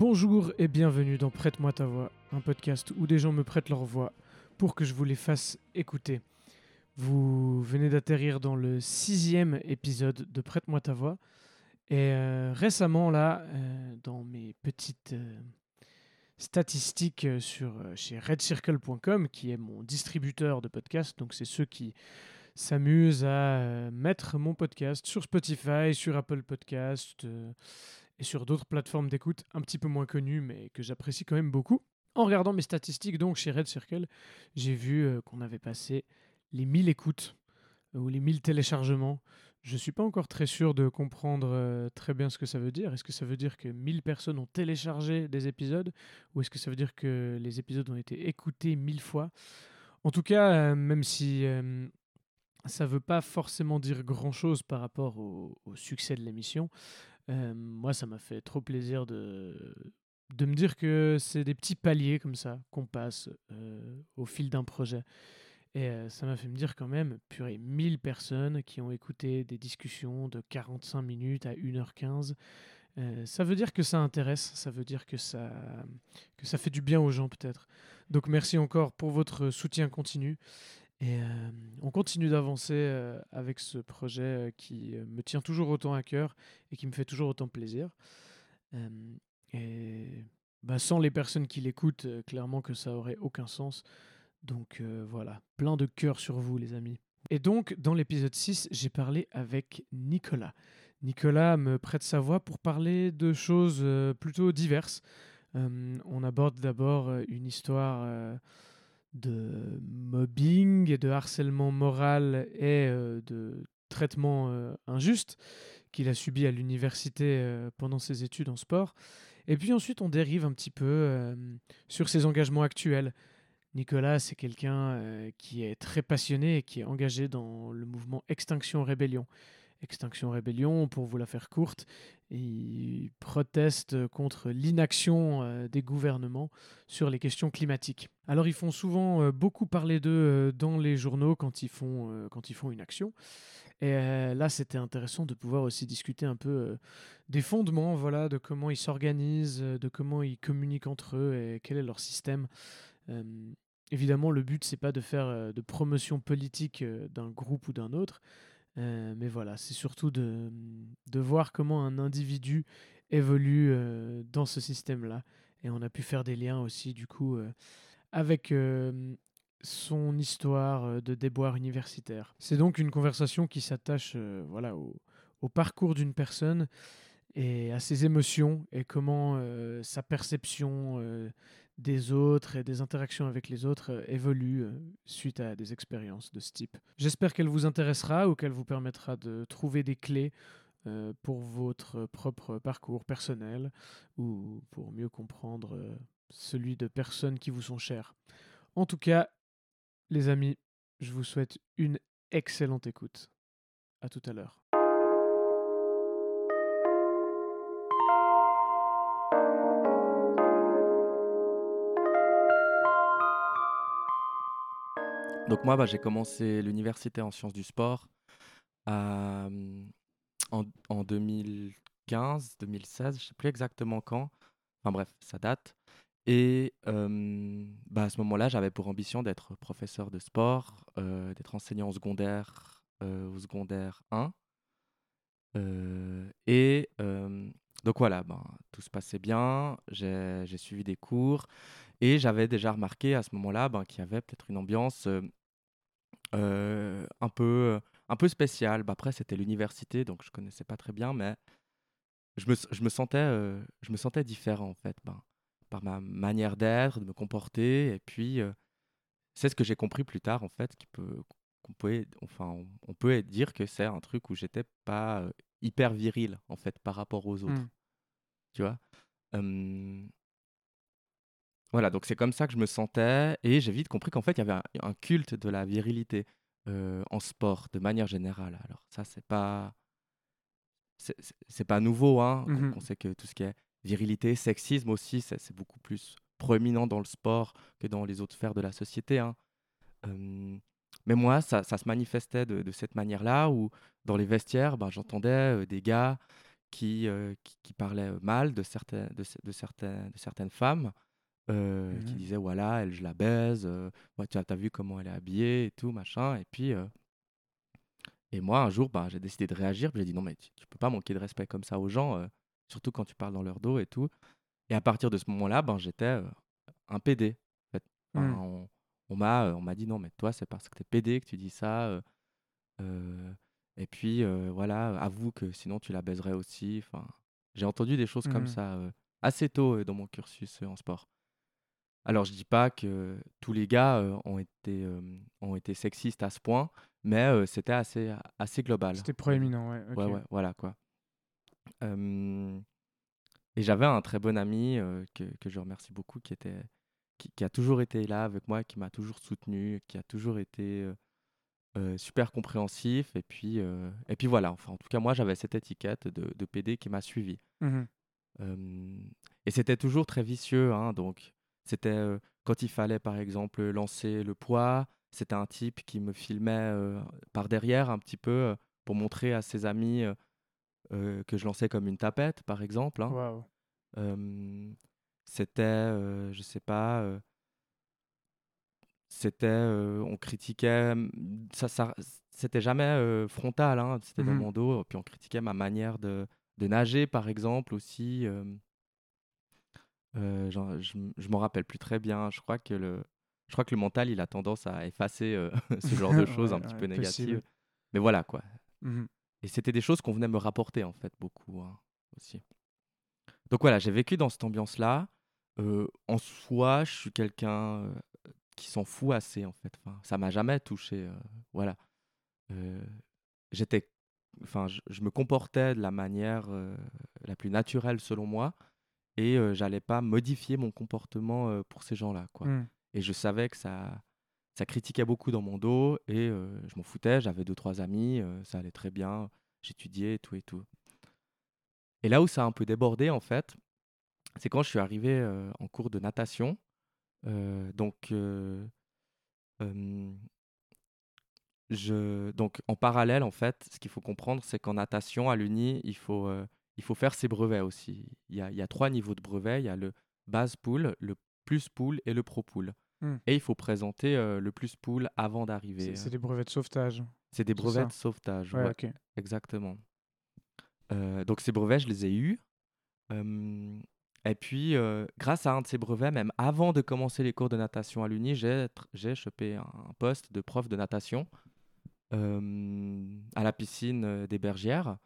Bonjour et bienvenue dans Prête-moi ta voix, un podcast où des gens me prêtent leur voix pour que je vous les fasse écouter. Vous venez d'atterrir dans le sixième épisode de Prête-moi ta voix. Et euh, récemment, là, euh, dans mes petites euh, statistiques sur, chez redcircle.com, qui est mon distributeur de podcasts, donc c'est ceux qui s'amusent à mettre mon podcast sur Spotify, sur Apple Podcast et sur d'autres plateformes d'écoute un petit peu moins connues, mais que j'apprécie quand même beaucoup. En regardant mes statistiques donc chez Red Circle, j'ai vu euh, qu'on avait passé les 1000 écoutes euh, ou les 1000 téléchargements. Je ne suis pas encore très sûr de comprendre euh, très bien ce que ça veut dire. Est-ce que ça veut dire que 1000 personnes ont téléchargé des épisodes ou est-ce que ça veut dire que les épisodes ont été écoutés 1000 fois? En tout cas, même si ça ne veut pas forcément dire grand-chose par rapport au succès de l'émission, euh, moi, ça m'a fait trop plaisir de, de me dire que c'est des petits paliers comme ça qu'on passe euh, au fil d'un projet. Et euh, ça m'a fait me dire quand même, purée, 1000 personnes qui ont écouté des discussions de 45 minutes à 1h15. ça veut dire que ça intéresse, ça veut dire que ça, que ça fait du bien aux gens peut-être. Donc merci encore pour votre soutien continu. Et euh, on continue d'avancer euh, avec ce projet euh, qui me tient toujours autant à cœur et qui me fait toujours autant plaisir. et bah, sans les personnes qui l'écoutent, clairement que ça aurait aucun sens. Donc voilà, plein de cœur sur vous les amis. Et donc dans l'épisode 6, j'ai parlé avec Nicolas. Nicolas me prête sa voix pour parler de choses plutôt diverses. on aborde d'abord une histoire de mobbing de harcèlement moral et euh, de traitement euh, injuste qu'il a subi à l'université euh, pendant ses études en sport. Et puis ensuite, on dérive un petit peu sur ses engagements actuels. Nicolas, c'est quelqu'un qui est très passionné et qui est engagé dans le mouvement Extinction Rébellion. Extinction Rébellion, pour vous la faire courte, ils protestent contre l'inaction euh, des gouvernements sur les questions climatiques. Alors ils font souvent euh, beaucoup parler d'eux euh, dans les journaux quand ils font, quand ils font une action. Et là, c'était intéressant de pouvoir aussi discuter un peu des fondements, voilà, de comment ils s'organisent, de comment ils communiquent entre eux et quel est leur système. évidemment, le but, c'est pas de faire de promotion politique d'un groupe ou d'un autre, euh, mais voilà, c'est surtout de, de, voir comment un individu évolue euh, dans ce système-là. Et on a pu faire des liens aussi, du coup, euh, avec son histoire de déboire universitaire. C'est donc une conversation qui s'attache voilà, au, au parcours d'une personne et à ses émotions et comment sa perception des autres et des interactions avec les autres euh, évoluent euh, suite à des expériences de ce type. J'espère qu'elle vous intéressera ou qu'elle vous permettra de trouver des clés euh, pour votre propre parcours personnel ou pour mieux comprendre celui de personnes qui vous sont chères. En tout cas, les amis, je vous souhaite une excellente écoute. À tout à l'heure. Donc moi, bah, j'ai commencé l'université en sciences du sport en, 2015, 2016, je ne sais plus exactement quand. Enfin bref, ça date. Et bah, à ce moment-là, j'avais pour ambition d'être professeur de sport, d'être enseignant au secondaire, au secondaire 1. Euh, et donc voilà, ben, tout se passait bien, j'ai suivi des cours. Et j'avais déjà remarqué à ce moment-là ben, qu'il y avait peut-être une ambiance euh, un, peu, un peu spéciale. Bah, après, c'était l'université, donc je connaissais pas très bien, mais je me, je me sentais, euh, je me sentais différent en fait, ben, par ma manière d'être, de me comporter. Et puis, c'est ce que j'ai compris plus tard en fait, qui peut, qu'on peut, enfin, on, peut dire que c'est un truc où j'étais pas hyper viril en fait par rapport aux autres. Mmh. Tu vois? Voilà, donc c'est comme ça que je me sentais et j'ai vite compris qu'en fait, il y avait un, un culte de la virilité en sport de manière générale. Alors ça, c'est pas c'est pas nouveau, hein. Mmh On sait que tout ce qui est virilité, sexisme aussi, c'est beaucoup plus proéminent dans le sport que dans les autres sphères de la société. Hein. mais moi, ça, ça, se manifestait de, de cette manière-là, où dans les vestiaires, ben, j'entendais des gars qui, qui, qui, parlaient mal de, certaines, de, de, certaines, de certaines femmes, euh, qui Mmh disait voilà, elle, je la baise, euh, ouais, tu as, vu comment elle est habillée et tout, machin. Et puis, euh, et moi, un jour, bah, j'ai décidé de réagir. J'ai dit non, mais tu, tu peux pas manquer de respect comme ça aux gens, euh, surtout quand tu parles dans leur dos et tout. Et à partir de ce moment-là, ben, j'étais un PD. En fait. Enfin, Mmh. on, on m'a, on m'a dit non, mais toi, c'est parce que t'es PD que tu dis ça. et puis, voilà, avoue que sinon tu la baiserais aussi. Enfin, j'ai entendu des choses comme Mmh ça assez tôt dans mon cursus en sport. Alors, je dis pas que tous les gars euh, ont été, euh, ont été sexistes à ce point, mais euh, c'était assez, assez global. C'était proéminent, ouais. Ouais, ouais, voilà quoi. Et j'avais un très bon ami que, que je remercie beaucoup, qui, était, qui, qui a toujours été là avec moi, qui m'a toujours soutenu, qui a toujours été super compréhensif. Et puis, et puis voilà, enfin, en tout cas, moi, j'avais cette étiquette de, de PD qui m'a suivi. Euh, et c'était toujours très vicieux. hein, donc, c'était euh, quand il fallait, par exemple, lancer le poids, c'était un type qui me filmait euh, par derrière un petit peu pour montrer à ses amis que je lançais comme une tapette, par exemple. hein. C'était, je sais pas, c'était, euh, on critiquait, mm, ça, ça, c'était jamais euh, frontal, hein, c'était dans Mhm. mon dos, puis on critiquait ma manière de, de nager, par exemple, aussi. euh, euh, genre, je je m'en rappelle plus très bien. Je crois que le, je crois que le mental, il a tendance à effacer euh, ce genre de choses Ouais, un petit ouais, peu possible. négatives. Mais voilà, quoi. Mhm. Et c'était des choses qu'on venait me rapporter, en fait, beaucoup hein, aussi. Donc voilà, j'ai vécu dans cette ambiance-là. Euh, en soi, je suis quelqu'un qui s'en fout assez, en fait. Enfin, ça m'a jamais touché. voilà. J'étais, enfin, je, je me comportais de la manière la plus naturelle selon moi, et euh, j'allais pas modifier mon comportement euh, pour ces gens-là, quoi. Mhm. Et je savais que ça, ça critiquait beaucoup dans mon dos, et euh, je m'en foutais. J'avais deux trois amis, ça allait très bien. J'étudiais et tout et tout. Et là où ça a un peu débordé, en fait, c'est quand je suis arrivé en cours de natation. Donc, je, donc, en parallèle, en fait, ce qu'il faut comprendre, c'est qu'en natation, à l'Uni, il faut, il faut faire ses brevets aussi. Il y a, il y a trois niveaux de brevets. Il y a le base pool, le plus pool et le pro pool. Hmm. Et il faut présenter euh, le plus pool avant d'arriver. c'est des brevets de sauvetage. C'est des brevets ça de sauvetage. Ouais, ouais, ok. exactement. Euh, donc ces brevets, je les ai eus. Euh, et puis, euh, grâce à un de ces brevets, même avant de commencer les cours de natation à l'Uni, j'ai chopé un poste de prof de natation euh, à la piscine euh, des Bergières.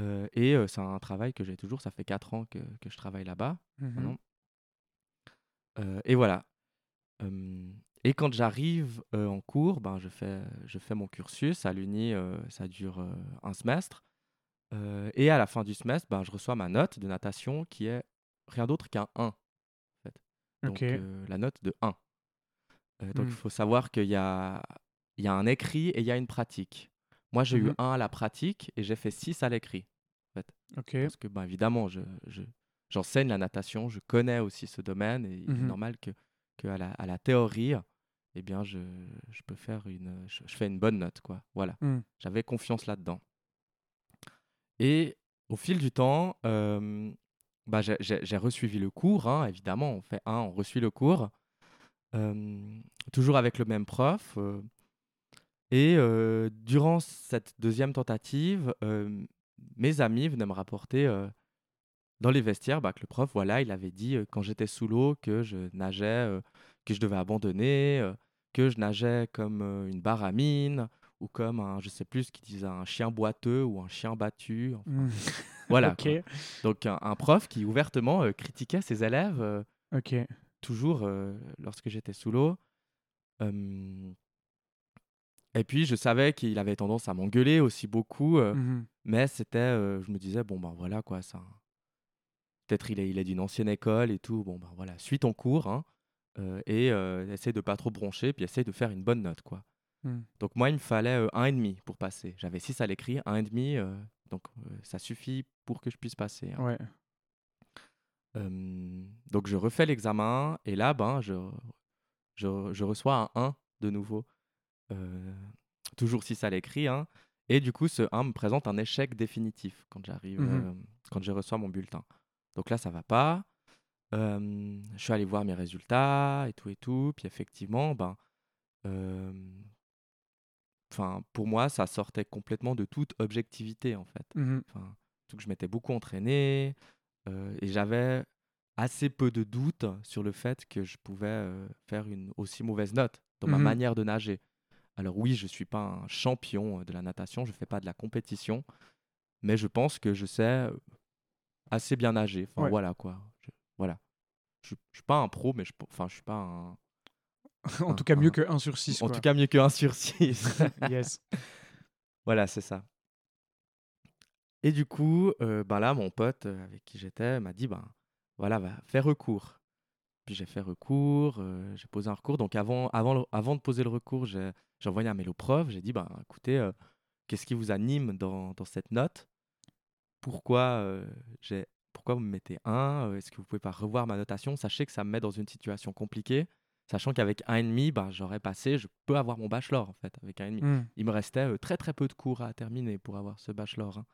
Euh, et euh, c'est un travail que j'ai toujours. Ça fait 4 ans que, que je travaille là-bas. Euh, et voilà. Et quand j'arrive en cours, ben, je, fais, je fais mon cursus. À l'Uni, ça dure un semestre. Et à la fin du semestre, ben, je reçois ma note de natation qui est rien d'autre qu'un 1. En fait. Donc la note de 1. Euh, donc il faut savoir qu'il y a, y a un écrit et il y a une pratique. Moi, j'ai eu Mhm. 1 à la pratique et j'ai fait 6 à l'écrit. En fait. Ok. Parce que, ben, évidemment, je, je- j'enseigne la natation, je connais aussi ce domaine et il est Mhm. normal que, que à, la, à la théorie, eh bien, je, je peux faire une, je, je fais une bonne note, quoi. Voilà. Mm. J'avais confiance là-dedans. Et au fil du temps, euh, bah, j'ai, resuivi le cours, hein, évidemment. On fait un, on resuit le cours, euh, toujours avec le même prof. euh, et euh, durant cette deuxième tentative, euh, mes amis venaient me rapporter euh, dans les vestiaires, bah, que le prof, voilà, il avait dit quand j'étais sous l'eau que je nageais, que je devais abandonner, que je nageais comme une baramine ou comme un, je sais plus ce qu'il disait, un chien boiteux ou un chien battu. enfin, Mm. voilà. Donc un, un prof qui ouvertement critiquait ses élèves toujours lorsque j'étais sous l'eau. Et puis je savais qu'il avait tendance à m'engueuler aussi beaucoup, euh, Mhm. mais c'était, euh, je me disais bon ben voilà quoi, ça, peut-être il est, il est d'une ancienne école et tout, bon ben voilà, suis ton cours hein, euh, et euh, essaye de pas trop broncher, puis essaye de faire une bonne note quoi. Mm. Donc moi il me fallait euh, un et demi pour passer. J'avais 6 à l'écrit, un et demi, euh, donc euh, ça suffit pour que je puisse passer. hein. Ouais. Euh, donc je refais l'examen et là, ben, je, je, je reçois un 1 de nouveau. Euh, toujours 6 à l'écrit. hein. Et du coup, ce 1 me présente un échec définitif quand j'arrive, Mhm. euh, quand je reçois mon bulletin. Donc là, ça va pas. Je suis allé voir mes résultats et tout et tout. Puis effectivement, ben, enfin, pour moi, ça sortait complètement de toute objectivité en fait. Enfin, que je m'étais beaucoup entraîné euh, et j'avais assez peu de doutes sur le fait que je pouvais euh, faire une aussi mauvaise note dans ma Mhm. manière de nager. Alors oui, je ne suis pas un champion de la natation, je ne fais pas de la compétition, mais je pense que je sais assez bien nager. Enfin Ouais. voilà quoi. Je, voilà. Je, je suis pas un pro, mais je, enfin je suis pas un. en un- tout cas, mieux un- que 1 sur 6. en tout cas mieux que 1 sur 6. yes. Voilà, c'est ça. Et du coup, euh, ben là, mon pote avec qui j'étais m'a dit, ben voilà, va faire recours. Puis j'ai fait recours, euh, j'ai posé un recours. Donc avant, avant, le- avant de poser le recours, j'ai envoyé un mail au prof. J'ai dit, ben écoutez, euh, qu'est-ce qui vous anime dans, dans cette note? Pourquoi euh, j'ai pourquoi vous me mettez 1 Est-ce que vous pouvez pas revoir ma notation? Sachez que ça me met dans une situation compliquée, sachant qu'avec 1,5, ben, j'aurais passé, je peux avoir mon bachelor en fait, avec 1,5 Mm. il me restait très très peu de cours à terminer pour avoir ce bachelor. hein.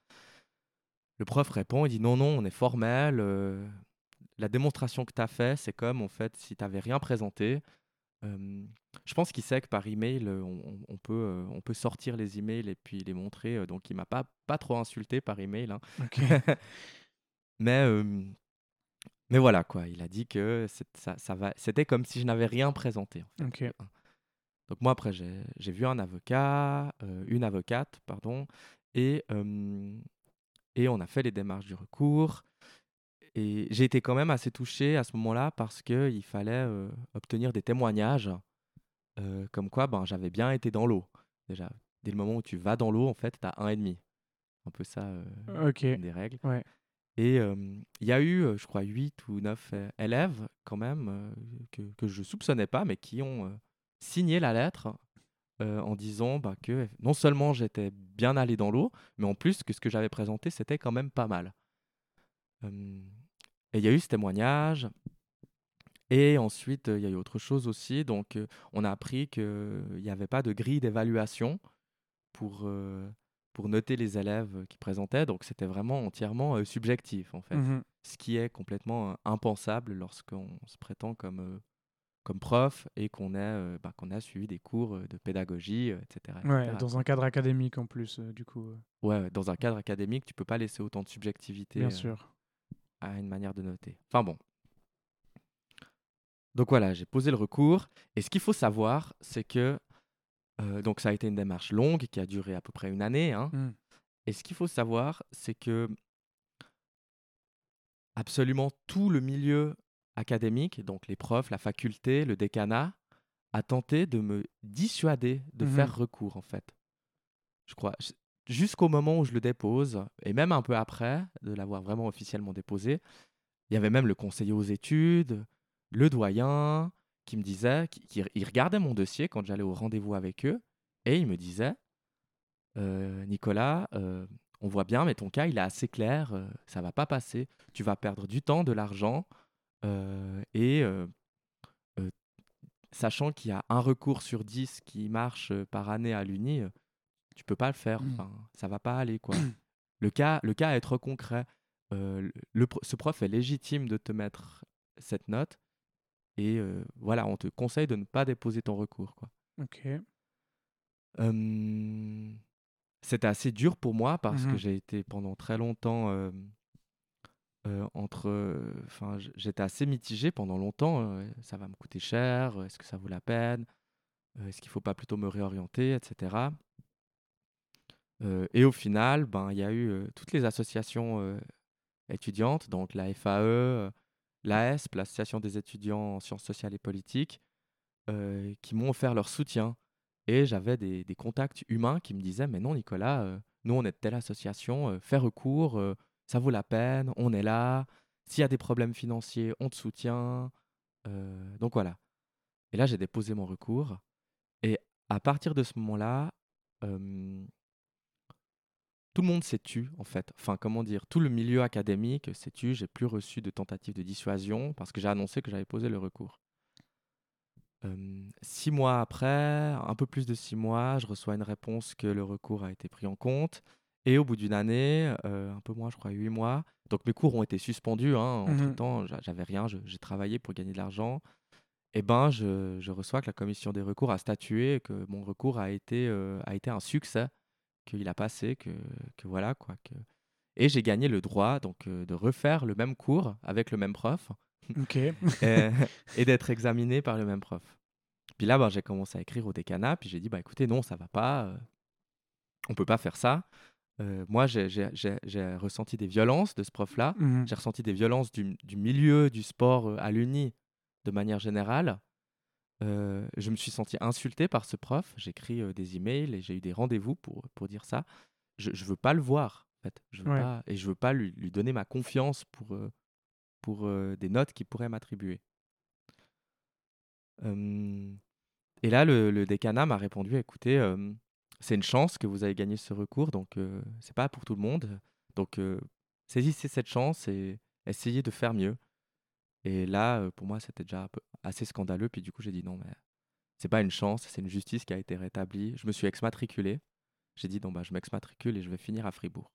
Le prof répond, il dit non, non, on est formel. euh, la démonstration que tu as fait, c'est comme en fait si tu n'avais rien présenté. Euh, je pense qu'il sait que par email, on, on- peut, euh, on peut sortir les emails et puis les montrer. donc il m'a pas, pas trop insulté par email. hein. Mais, mais voilà, quoi. Il a dit que ça, ça va, c'était comme si je n'avais rien présenté. en fait. Ok. Donc moi, après, j'ai j'ai vu un avocat, une avocate, pardon, et, et on a fait les démarches du recours. Et j'ai été quand même assez touché à ce moment-là parce qu'il fallait euh, obtenir des témoignages euh, comme quoi ben, j'avais bien été dans l'eau. Déjà, dès le moment où tu vas dans l'eau, en fait, tu as un et demi. Un peu ça, euh, des règles. Ouais. Et il y a eu, je crois, 8 ou 9 euh, élèves quand même que, que je soupçonnais pas, mais qui ont signé la lettre en disant bah, que non seulement j'étais bien allé dans l'eau, mais en plus que ce que j'avais présenté, c'était quand même pas mal. Et il y a eu ce témoignage. Et ensuite, il y a eu autre chose aussi. Donc, euh, on a appris qu'il n'y avait pas de grille d'évaluation pour, euh, pour noter les élèves qui présentaient. Donc, c'était vraiment entièrement euh, subjectif, en fait. Mhm. Ce qui est complètement impensable lorsqu'on se prétend comme, euh, comme prof et qu'on euh, bah, a suivi des cours de pédagogie, euh, etc. Ouais, etc., dans un cadre académique en plus, du coup. Ouais, dans un cadre académique, tu peux pas laisser autant de subjectivité bien sûr. À une manière de noter. Enfin bon. Donc voilà, j'ai posé le recours. Et ce qu'il faut savoir, c'est que euh, donc ça a été une démarche longue qui a duré à peu près une année. hein. Mm. Et ce qu'il faut savoir, c'est que absolument tout le milieu académique, donc les profs, la faculté, le décanat, a tenté de me dissuader de Mhm. faire recours en fait. Je crois. Jusqu'au moment où je le dépose, et même un peu après de l'avoir vraiment officiellement déposé, il y avait même le conseiller aux études, le doyen, qui me disait, qui, il regardait mon dossier quand j'allais au rendez-vous avec eux, et il me disait, euh, Nicolas, euh, on voit bien, mais ton cas, il est assez clair, euh, ça va pas passer, tu vas perdre du temps, de l'argent, euh, et sachant qu'il y a un recours sur 10 qui marche par année à l'Uni, tu peux pas le faire, Mm. enfin, ça va pas aller, quoi. le, cas, le cas est trop concret. Euh, le, ce prof est légitime de te mettre cette note, et euh, voilà, on te conseille de ne pas déposer ton recours, quoi. Ok. Euh, C'était assez dur pour moi parce que Mhm. j'ai été pendant très longtemps entre. Enfin, j'étais assez mitigé pendant longtemps. ça va me coûter cher Est-ce que ça vaut la peine Est-ce qu'il faut pas plutôt me réorienter, etc. Et au final, ben, il y a eu toutes les associations étudiantes, donc la FAE, l'AS, l'Association des étudiants en sciences sociales et politiques, qui m'ont offert leur soutien. Et j'avais des, des contacts humains qui me disaient, mais non, Nicolas, nous, on est de telle association, fais recours, ça vaut la peine, on est là. S'il y a des problèmes financiers, on te soutient. Donc voilà. Et là, j'ai déposé mon recours. Et à partir de ce moment-là, tout le monde s'est tu, en fait. Enfin, comment dire, tout le milieu académique s'est tu. J'ai plus reçu de tentative de dissuasion parce que j'ai annoncé que j'avais posé le recours. Euh, six mois après, un peu plus de six mois, je reçois une réponse que le recours a été pris en compte. Et au bout d'une année, euh, un peu moins, je crois, huit mois, donc mes cours ont été suspendus. Hein, Mhm. Entre-temps, j'a- j'avais rien, j'ai travaillé pour gagner de l'argent. Et ben, je, je reçois que la commission des recours a statué que mon recours a été, euh, a été un succès, qu'il a passé, que, que voilà quoi. Que... Et j'ai gagné le droit donc euh, de refaire le même cours avec le même prof et, et d'être examiné par le même prof. Puis là, ben, j'ai commencé à écrire au décanat, puis j'ai dit, bah écoutez, non, ça va pas, euh, on peut pas faire ça. Euh, moi, j'ai- ressenti des violences de ce prof-là, Mhm. j'ai ressenti des violences du, du milieu du sport euh, à l'Uni de manière générale. Euh, je me suis senti insulté par ce prof, j'ai écrit euh, des emails et j'ai eu des rendez-vous pour, pour dire ça. Je, je veux pas le voir, en fait. Je veux Ouais. pas, et je veux pas lui, lui donner ma confiance pour, euh, pour euh, des notes qu'il pourrait m'attribuer. Et là, le, le décanat m'a répondu, écoutez, c'est une chance que vous avez gagné ce recours, donc c'est pas pour tout le monde. Donc saisissez cette chance et essayez de faire mieux. Et là, pour moi, c'était déjà assez scandaleux. Puis du coup, j'ai dit non, mais c'est pas une chance, c'est une justice qui a été rétablie. Je me suis exmatriculé. J'ai dit non, bah, je m'exmatricule et je vais finir à Fribourg.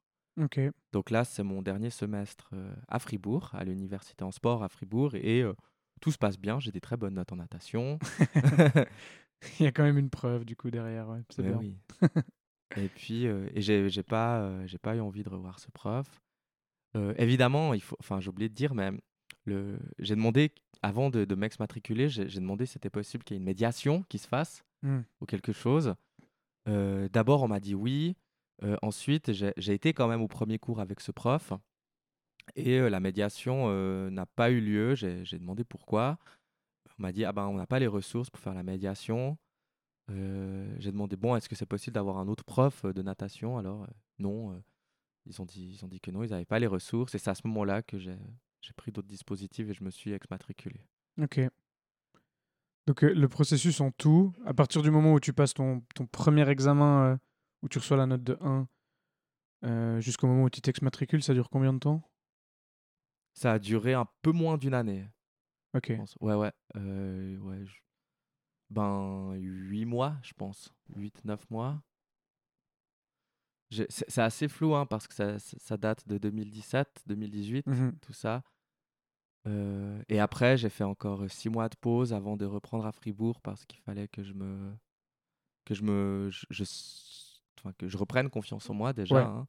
Donc là, c'est mon dernier semestre à Fribourg, à l'université en sport à Fribourg, et euh, tout se passe bien. J'ai des très bonnes notes en natation. Il y a quand même une preuve du coup derrière. Ouais. C'est Mais bien. oui. et puis, euh, et j'ai pas, euh, j'ai pas eu envie de revoir ce prof. Évidemment, il faut, enfin, j'ai oublié de dire, mais le, j'ai demandé avant de, de m'exmatriculer, j'ai demandé si c'était possible qu'il y ait une médiation qui se fasse Mm. ou quelque chose. Euh, D'abord, on m'a dit oui. Euh, ensuite, j'ai été quand même au premier cours avec ce prof. Et euh, la médiation n'a pas eu lieu. J'ai demandé pourquoi. On m'a dit ah ben, on n'a pas les ressources pour faire la médiation. J'ai demandé bon, est-ce que c'est possible d'avoir un autre prof de natation? Alors, non. ils, ont dit, ils ont dit que non, ils n'avaient pas les ressources. Et c'est à ce moment-là que j'ai j'ai pris d'autres dispositifs et je me suis exmatriculé. Ok. Donc euh, le processus en tout, à partir du moment où tu passes ton, ton premier examen, euh, où tu reçois la note de 1, euh, jusqu'au moment où tu t'exmatricules, ça dure combien de temps? Ça a duré un peu moins d'une année. Ok. Ouais, ouais. ouais je- Ben, 8 mois, je pense. 8, 9 mois. C'est assez flou, hein, parce que ça, ça- date de 2017, 2018, Mhm. tout ça. Euh, et après, j'ai fait encore 6 mois de pause avant de reprendre à Fribourg parce qu'il fallait que je me. que je me. je- je s- enfin, que je reprenne confiance en moi déjà. Ouais. hein,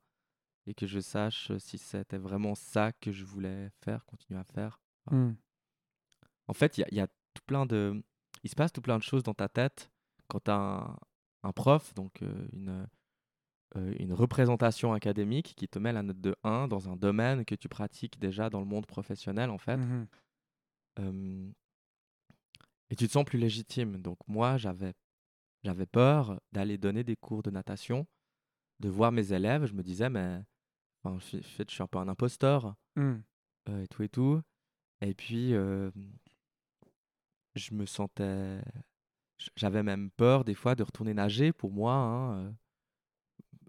et que je sache si c'était vraiment ça que je voulais faire, continuer à faire. Mm. En fait, il y a, il y a tout plein de, il se passe tout plein de choses dans ta tête quand tu as un, un prof, donc euh, une, euh, une représentation académique qui te met la note de 1 dans un domaine que tu pratiques déjà dans le monde professionnel, en fait. Euh, et tu te sens plus légitime. Donc moi, j'avais, j'avais peur d'aller donner des cours de natation, de voir mes élèves. Je me disais, mais enfin, en fait, je suis un peu un imposteur Mm. euh, et tout et tout. Et puis, euh, je me sentais. J'avais même peur des fois de retourner nager pour moi. hein, euh,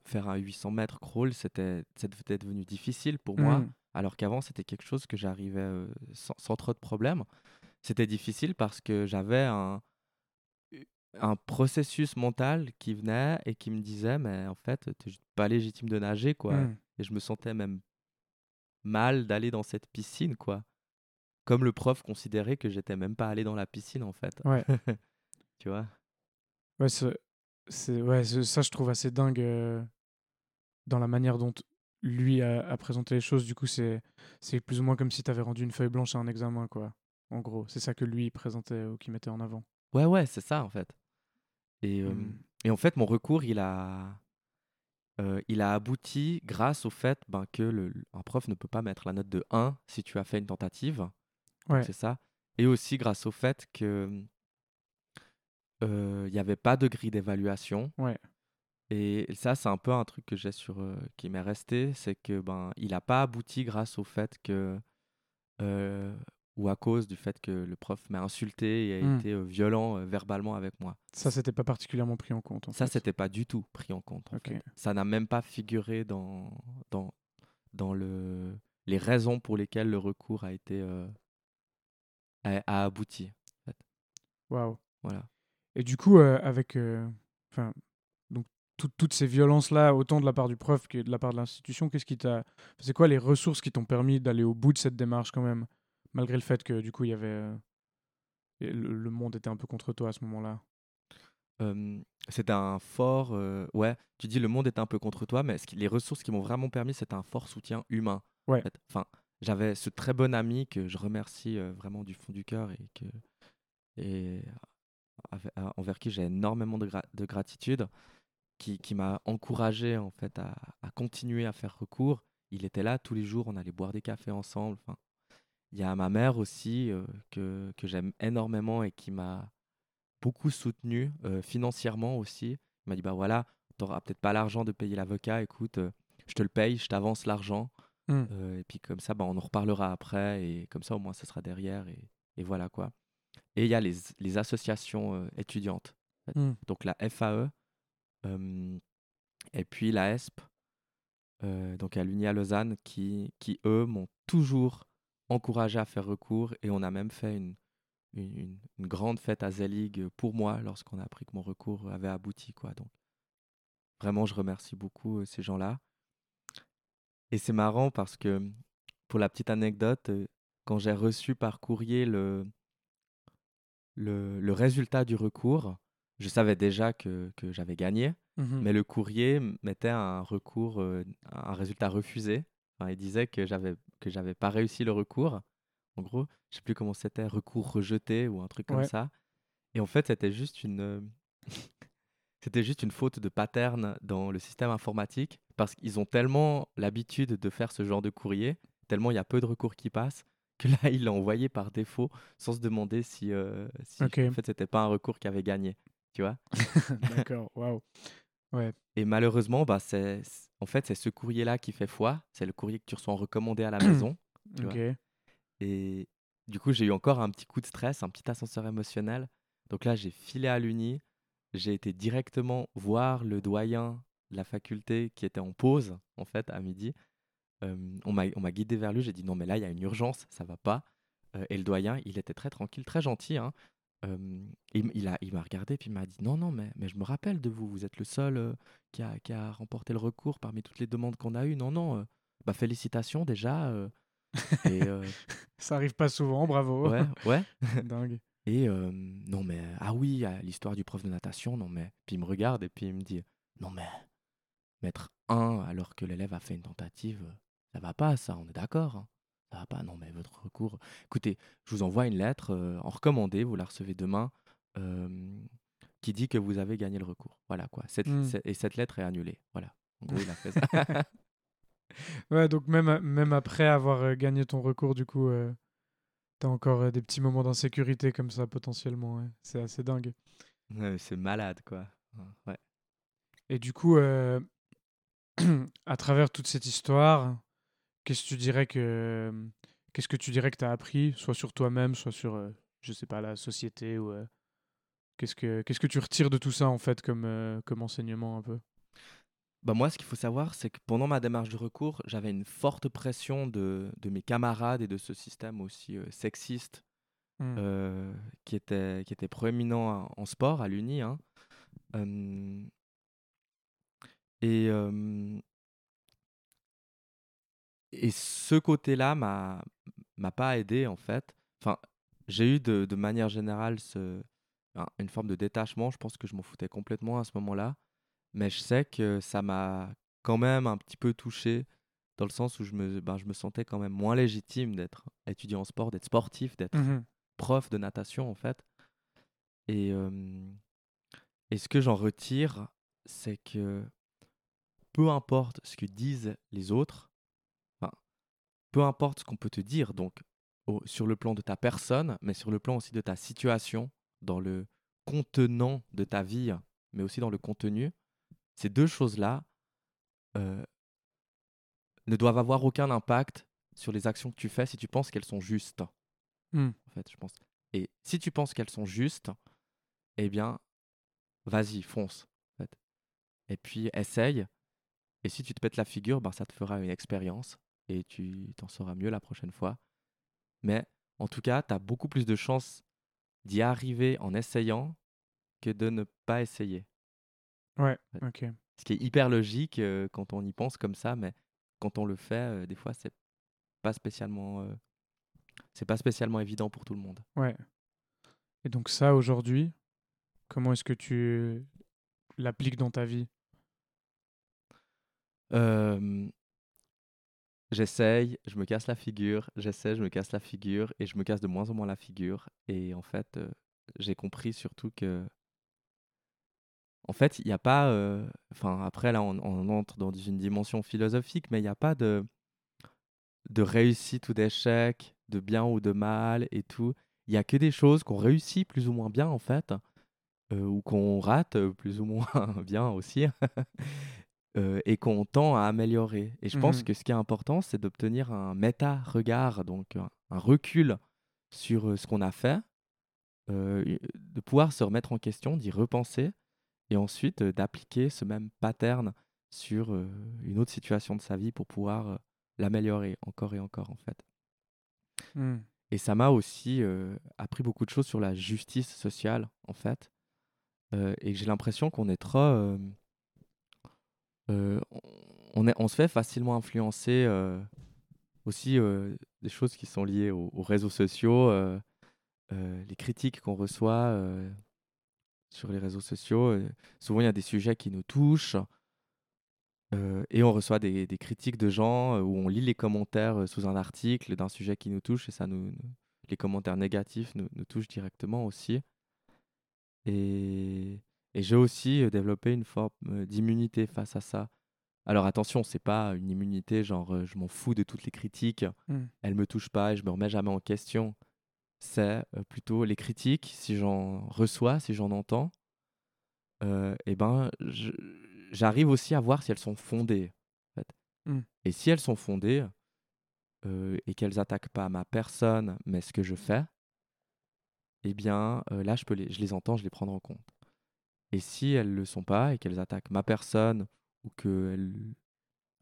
Faire un 800 mètres crawl, c'était devenu difficile pour moi. Mm. Alors qu'avant, c'était quelque chose que j'arrivais euh, sans, sans trop de problèmes. C'était difficile parce que j'avais un, un processus mental qui venait et qui me disait, mais en fait, tu n'es pas légitime de nager, quoi. Mm. Et je me sentais même mal d'aller dans cette piscine, quoi. Comme le prof considérait que j'étais même pas allé dans la piscine, en fait. Ouais. tu vois? Ouais, c'est, ouais, ça je trouve assez dingue euh, dans la manière dont lui a, a présenté les choses, du coup, c'est c'est plus ou moins comme si tu avais rendu une feuille blanche à un examen, quoi. En gros, c'est ça que lui présentait ou qu'il mettait en avant. Ouais, ouais, c'est ça en fait. Et, euh, Hmm. et en fait, mon recours, il a, euh, il a abouti grâce au fait ben, que le, un prof ne peut pas mettre la note de 1 si tu as fait une tentative. Ouais. C'est ça. Et aussi grâce au fait que euh, il n'y avait pas de grille d'évaluation. Ouais. Et ça, c'est un peu un truc que j'ai sur euh, qui m'est resté, c'est que ben il n'a pas abouti grâce au fait que euh, ou à cause du fait que le prof m'a insulté et a Hmm. été euh, violent verbalement avec moi. Ça, c'était pas particulièrement pris en compte. En Ça, c'était pas du tout pris en compte. en fait. Ça n'a même pas figuré dans, dans, dans le, les raisons pour lesquelles le recours a été a, a abouti. Waouh. Voilà. Et du coup, avec. Enfin. Tout- toutes ces violences-là, autant de la part du prof que de la part de l'institution, qu'est-ce qui t'a. C'est quoi les ressources qui t'ont permis d'aller au bout de cette démarche, quand même Malgré le fait que, du coup, il y avait. euh, Le, le monde était un peu contre toi à ce moment-là? Euh, c'était un fort. euh, ouais, tu dis le monde est un peu contre toi, mais les ressources qui m'ont vraiment permis, c'était un fort soutien humain. en Ouais. fait. Enfin, j'avais ce très bon ami que je remercie euh, vraiment du fond du cœur et que envers qui j'ai énormément de, gra- de gratitude, qui, qui m'a encouragé en fait à, à continuer à faire recours. Il était là tous les jours, on allait boire des cafés ensemble. Enfin, il y a ma mère aussi euh, que, que j'aime énormément et qui m'a beaucoup soutenu euh, financièrement aussi. Il m'a dit bah voilà, tu n'auras peut-être pas l'argent de payer l'avocat, écoute, euh, je te le paye, je t'avance l'argent. Euh, et puis comme ça, bah, on en reparlera après et comme ça au moins ce sera derrière et, et voilà quoi. Et il y a les, les associations étudiantes, en fait. Hmm. donc la FAE et puis la ESP, donc à l'Uni à Lausanne, qui, qui eux m'ont toujours encouragé à faire recours et on a même fait une, une, une- grande fête à Zelig pour moi lorsqu'on a appris que mon recours avait abouti. Quoi. Donc vraiment, je remercie beaucoup ces gens-là. Et c'est marrant parce que, pour la petite anecdote, quand j'ai reçu par courrier le, le, le résultat du recours, je savais déjà que, que j'avais gagné, Mhm. mais le courrier mettait un recours, euh, un résultat refusé. Enfin, il disait que j'avais que j'avais pas réussi le recours. En gros, je sais plus comment c'était, recours rejeté ou un truc comme ça. Et en fait, c'était juste une euh, c'était juste une faute de pattern dans le système informatique parce qu'ils ont tellement l'habitude de faire ce genre de courrier, tellement il y a peu de recours qui passent que là, il l'a envoyé par défaut sans se demander si, euh, si en fait c'était pas un recours qui avait gagné, tu vois? D'accord, waouh. Et malheureusement, bah, c'est, en fait, c'est ce courrier-là qui fait foi. C'est le courrier que tu reçois en recommandé à la maison. Tu vois? Et du coup, j'ai eu encore un petit coup de stress, un petit ascenseur émotionnel. Donc là, j'ai filé à l'Uni. J'ai été directement voir le doyen de la faculté qui était en pause, en fait, à midi. Euh, on m'a on m'a guidé vers lui. J'ai dit non, mais là, il y a une urgence, ça va pas. Euh, et le doyen, il était très tranquille, très gentil. hein. Euh, il, il a, il m'a regardé puis il m'a dit non, non, mais, mais je me rappelle de vous. Vous êtes le seul euh, qui, a, qui a remporté le recours parmi toutes les demandes qu'on a eues. Non, non, euh, bah, félicitations déjà. et Ça arrive pas souvent, bravo. ouais, ouais. Dingue. Et non, mais ah oui, l'histoire du prof de natation, non, mais. Puis il me regarde et puis il me dit non, mais mettre 1 alors que l'élève a fait une tentative, ça va pas, ça, on est d'accord. hein. Va pas, non, mais votre recours. Écoutez, je vous envoie une lettre euh, en recommandé, vous la recevez demain, euh, qui dit que vous avez gagné le recours. Voilà quoi. Cette- c'est- et cette lettre est annulée. Voilà. En gros, il a fait ça. Ouais, donc même, même après avoir euh, gagné ton recours, du coup, euh, t'as encore euh, des petits moments d'insécurité comme ça, potentiellement. ouais. C'est assez dingue. C'est malade quoi. Ouais. Et du coup, euh, à travers toute cette histoire, qu'est-ce que tu dirais que qu'est-ce que tu dirais que tu as appris, soit sur toi-même, soit sur, euh, je sais pas, la société ou euh, qu'est-ce que qu'est-ce que tu retires de tout ça en fait comme euh, comme enseignement un peu? Bah moi, ce qu'il faut savoir, c'est que pendant ma démarche de recours, j'avais une forte pression de, de mes camarades et de ce système aussi sexiste euh, qui, était, qui était proéminent en, sport à l'Uni. hein. Et, et ce côté-là m'a m'a pas aidé en fait. Enfin, j'ai eu de, de manière générale ce, un- une forme de détachement. Je pense que je m'en foutais complètement à ce moment-là. Mais je sais que ça m'a quand même un petit peu touché dans le sens où je me, ben, je me sentais quand même moins légitime d'être étudiant en sport, d'être sportif, d'être Mhm. prof de natation en fait. Et, euh, et ce que j'en retire, c'est que peu importe ce que disent les autres, peu importe ce qu'on peut te dire, donc au- sur le plan de ta personne, mais sur le plan aussi de ta situation, dans le contenant de ta vie, mais aussi dans le contenu, ces deux choses-là euh, ne doivent avoir aucun impact sur les actions que tu fais si tu penses qu'elles sont justes. Hmm. En fait, je pense. Et si tu penses qu'elles sont justes, eh bien, vas-y, fonce. en fait. Et puis, essaye. Et si tu te pètes la figure, ben, ça te fera une expérience et tu t'en sauras mieux la prochaine fois. Mais en tout cas, tu as beaucoup plus de chances d'y arriver en essayant que de ne pas essayer. Ouais, ok. Ce qui est hyper logique euh, quand on y pense comme ça, mais quand on le fait, euh, des fois, c'est pas spécialement, euh, c'est pas spécialement évident pour tout le monde. Ouais. Et donc ça, aujourd'hui, comment est-ce que tu l'appliques dans ta vie? Euh, J'essaye, je me casse la figure, j'essaie, je me casse la figure et je me casse de moins en moins la figure. Et en fait, j'ai compris surtout que, en fait, il n'y a pas. Enfin, après, là, on, entre dans une dimension philosophique, mais il n'y a pas de, de réussite ou d'échec, de bien ou de mal et tout. Il n'y a que des choses qu'on réussit plus ou moins bien, en fait, ou qu'on rate plus ou moins bien aussi. euh, et qu'on tend à améliorer. Et je pense Mhm. que ce qui est important, c'est d'obtenir un méta-regard, donc un, un recul sur euh, ce qu'on a fait, euh, de pouvoir se remettre en question, d'y repenser, et ensuite d'appliquer ce même pattern sur une autre situation de sa vie pour pouvoir l'améliorer encore et encore, en fait. Hmm. Et ça m'a aussi appris beaucoup de choses sur la justice sociale, en fait. Et j'ai l'impression qu'on est trop. Euh, on, se fait facilement influencer euh, aussi euh, des choses qui sont liées aux, aux réseaux sociaux, les critiques qu'on reçoit sur les réseaux sociaux. souvent, il y a des sujets qui nous touchent. et on reçoit des, critiques de gens où on lit les commentaires sous un article d'un sujet qui nous touche et ça nous, nous- les commentaires négatifs nous, nous touchent directement aussi. Et, et j'ai aussi développé une forme d'immunité face à ça. Alors attention, c'est pas une immunité genre je m'en fous de toutes les critiques, Hmm. elles me touchent pas et je me remets jamais en question. C'est plutôt les critiques, si j'en reçois, si j'en entends, euh, eh ben j'arrive aussi à voir si elles sont fondées. en fait. Hmm. Et si elles sont fondées euh, et qu'elles attaquent pas ma personne, mais ce que je fais, eh bien euh, là je peux les, je les entends, je les prends en compte. Et si elles le sont pas et qu'elles attaquent ma personne ou qu'elles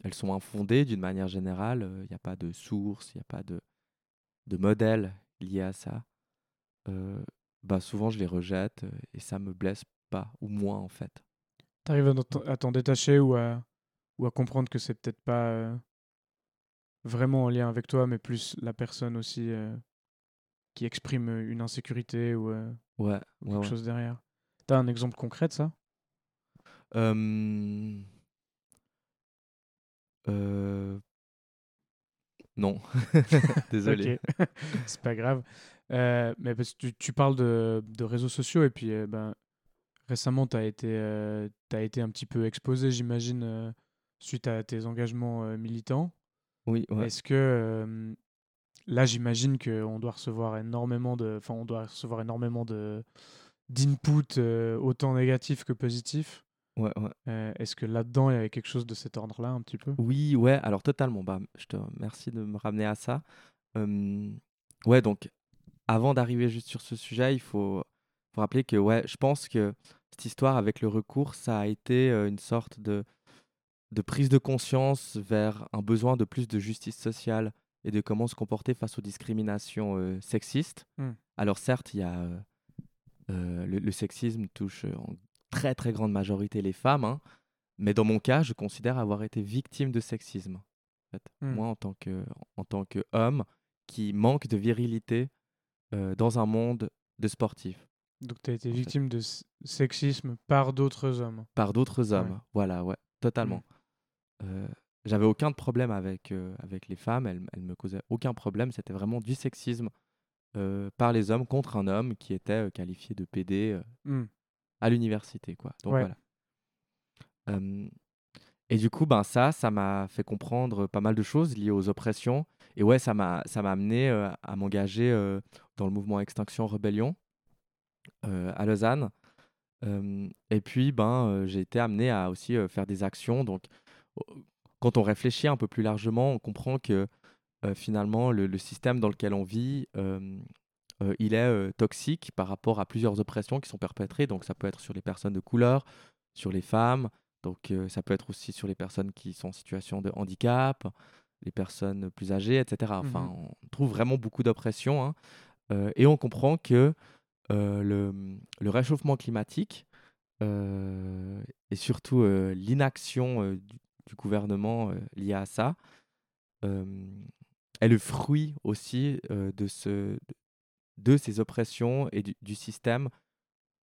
elles sont infondées d'une manière générale, il n'y a pas de source, il n'y a pas de, de modèle lié à ça, euh, bah souvent je les rejette euh, et ça me blesse pas, ou moins en fait. T'arrives à t'en- à t'en détacher ou à, ou à comprendre que c'est peut-être pas euh, vraiment en lien avec toi, mais plus la personne aussi euh, qui exprime euh, une insécurité ou, euh, ou Ouais, quelque ouais, ouais. chose derrière? T'as un exemple concret de ça? Euh, euh, Non, désolé. C'est pas grave. Euh, mais parce que tu, tu parles de, de réseaux sociaux et puis euh, ben, récemment, tu as, été, euh, t'as été un petit peu exposé, j'imagine, suite à tes engagements militants. Oui, ouais. Est-ce que là, j'imagine qu'on doit recevoir énormément de, enfin, on doit recevoir énormément de d'input euh, autant négatifs que positifs. Ouais, ouais. Euh, Est-ce que là-dedans, il y avait quelque chose de cet ordre-là un petit peu? Oui, ouais, alors totalement. Bah, je te remercie de me ramener à ça. Euh, ouais, donc avant d'arriver juste sur ce sujet, il faut, faut rappeler que ouais, je pense que cette histoire avec le recours, ça a été euh, une sorte de, de prise de conscience vers un besoin de plus de justice sociale et de comment se comporter face aux discriminations sexistes. Hmm. Alors certes, il y a euh, le, le sexisme touche euh, en très très grande majorité les femmes, hein, mais dans mon cas, je considère avoir été victime de sexisme. en fait. Hmm. Moi, en tant que en tant que homme qui manque de virilité euh, dans un monde de sportifs Donc, tu as été En fait. victime de sexisme par d'autres hommes. par d'autres Ouais. hommes. Voilà, ouais, totalement. Euh, j'avais aucun problème avec, avec les femmes, elles, elles me causaient aucun problème. C'était vraiment du sexisme par les hommes contre un homme qui était euh, qualifié de PD euh, Hmm. à l'université, quoi. Donc Ouais. voilà. Euh, et du coup, ben ça, ça m'a fait comprendre pas mal de choses liées aux oppressions. Et ouais, ça m'a, ça m'a amené euh, à m'engager euh, dans le mouvement Extinction Rebellion euh, à Lausanne. Euh, et puis, ben, euh, j'ai été amené à aussi euh, faire des actions. Donc, quand on réfléchit un peu plus largement, on comprend que euh, finalement, le, le système dans lequel on vit, euh, euh, il est euh, toxique par rapport à plusieurs oppressions qui sont perpétrées. Donc, ça peut être sur les personnes de couleur, sur les femmes. Donc, euh, ça peut être aussi sur les personnes qui sont en situation de handicap, les personnes plus âgées, etc. Enfin, Mhm. on trouve vraiment beaucoup d'oppressions. hein. Euh, et on comprend que euh, le, le réchauffement climatique euh, et surtout euh, l'inaction euh, du, du gouvernement euh, liée à ça euh, est le fruit aussi euh, de, ce, de ces oppressions et du, du système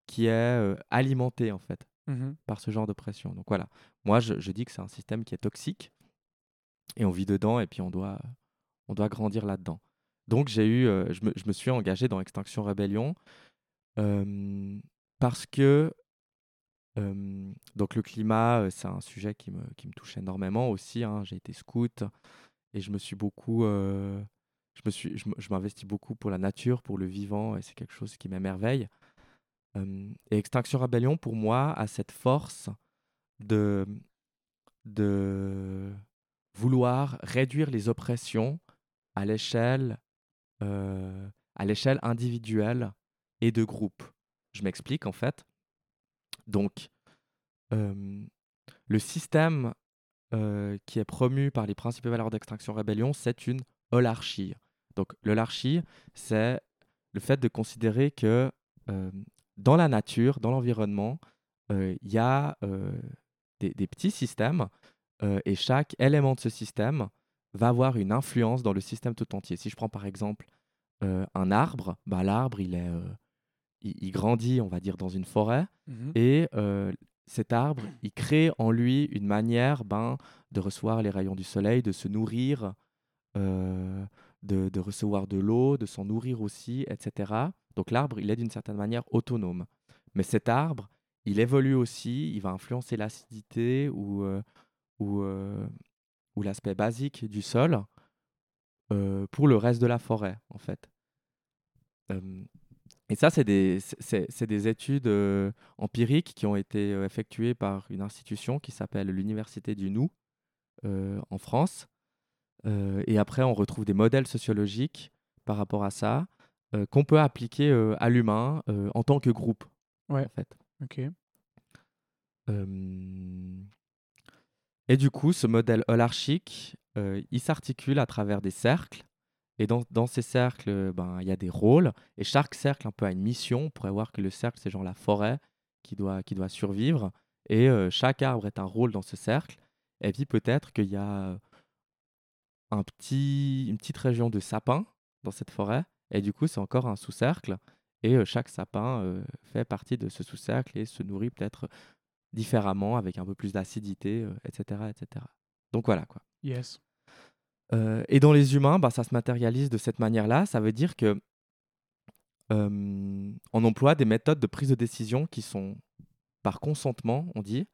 qui est euh, alimenté en fait Mhm. par ce genre d'oppression. Donc voilà, moi je, je dis que c'est un système qui est toxique et on vit dedans et puis on doit, on doit grandir là-dedans. Donc j'ai eu, euh, je, me, je me suis engagé dans Extinction Rebellion parce que donc le climat, c'est un sujet qui me, qui me touche énormément aussi. hein. J'ai été scout et je me suis beaucoup, euh, je me suis, je m'investis beaucoup pour la nature, pour le vivant et c'est quelque chose qui m'émerveille. Et Extinction Rebellion, pour moi, a cette force de, de vouloir réduire les oppressions à l'échelle euh, à l'échelle individuelle et de groupe. Je m'explique en fait. Donc, le système euh, qui est promu par les principes et valeurs d'extinction rébellion, c'est une holarchie. Donc, l'holarchie, c'est le fait de considérer que euh, dans la nature, dans l'environnement, euh, il y a des, des petits systèmes et chaque élément de ce système va avoir une influence dans le système tout entier. Si je prends par exemple un arbre, bah, l'arbre, il, est, il, il grandit, on va dire, dans une forêt Mhm. et euh, cet arbre, il crée en lui une manière ben, de recevoir les rayons du soleil, de se nourrir, euh, de, de recevoir de l'eau, de s'en nourrir aussi, etc. Donc l'arbre, il est d'une certaine manière autonome. Mais cet arbre, il évolue aussi, il va influencer l'acidité ou, euh, euh, ou l'aspect basique du sol pour le reste de la forêt, en fait. Et ça, c'est des, études euh, empiriques qui ont été euh, effectuées par une institution qui s'appelle l'Université du Nou euh, en France. Euh, et après, on retrouve des modèles sociologiques par rapport à ça qu'on peut appliquer à l'humain en tant que groupe. Ouais. En fait. Ok. Et du coup, ce modèle holarchique, il s'articule à travers des cercles. Et dans, ces cercles, euh, ben, il y a des rôles. Et chaque cercle un peu a une mission. On pourrait voir que le cercle, c'est genre la forêt qui doit, qui doit survivre. Et euh, chaque arbre est un rôle dans ce cercle. Et puis peut-être qu'il y a euh, un petit, une petite région de sapins dans cette forêt. Et du coup, c'est encore un sous-cercle. Et chaque sapin fait partie de ce sous-cercle et se nourrit peut-être différemment, avec un peu plus d'acidité, etc., etc. Donc voilà quoi. Yes. Euh, et dans les humains, bah, ça se matérialise de cette manière-là. Ça veut dire que euh, on emploie des méthodes de prise de décision qui sont par consentement, on dit,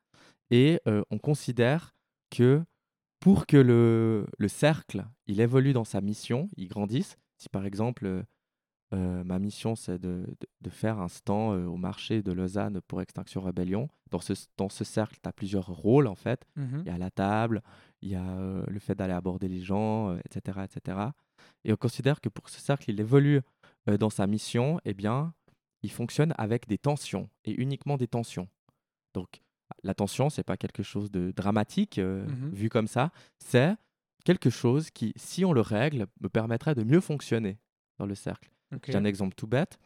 et euh, on considère que pour que le, le cercle il évolue dans sa mission, il grandisse. Si par exemple ma mission c'est de, de- de faire un stand au marché de Lausanne pour Extinction Rebellion, dans ce, dans ce cercle, tu as plusieurs rôles en fait. Mhm. Il y a la table, il y a le fait d'aller aborder les gens, etc., etc. Et on considère que pour que ce cercle, il évolue dans sa mission, eh bien, il fonctionne avec des tensions et uniquement des tensions. Donc, la tension, c'est pas quelque chose de dramatique euh, Mhm. vu comme ça, c'est quelque chose qui, si on le règle, me permettrait de mieux fonctionner dans le cercle. Ok. J'ai un exemple tout bête.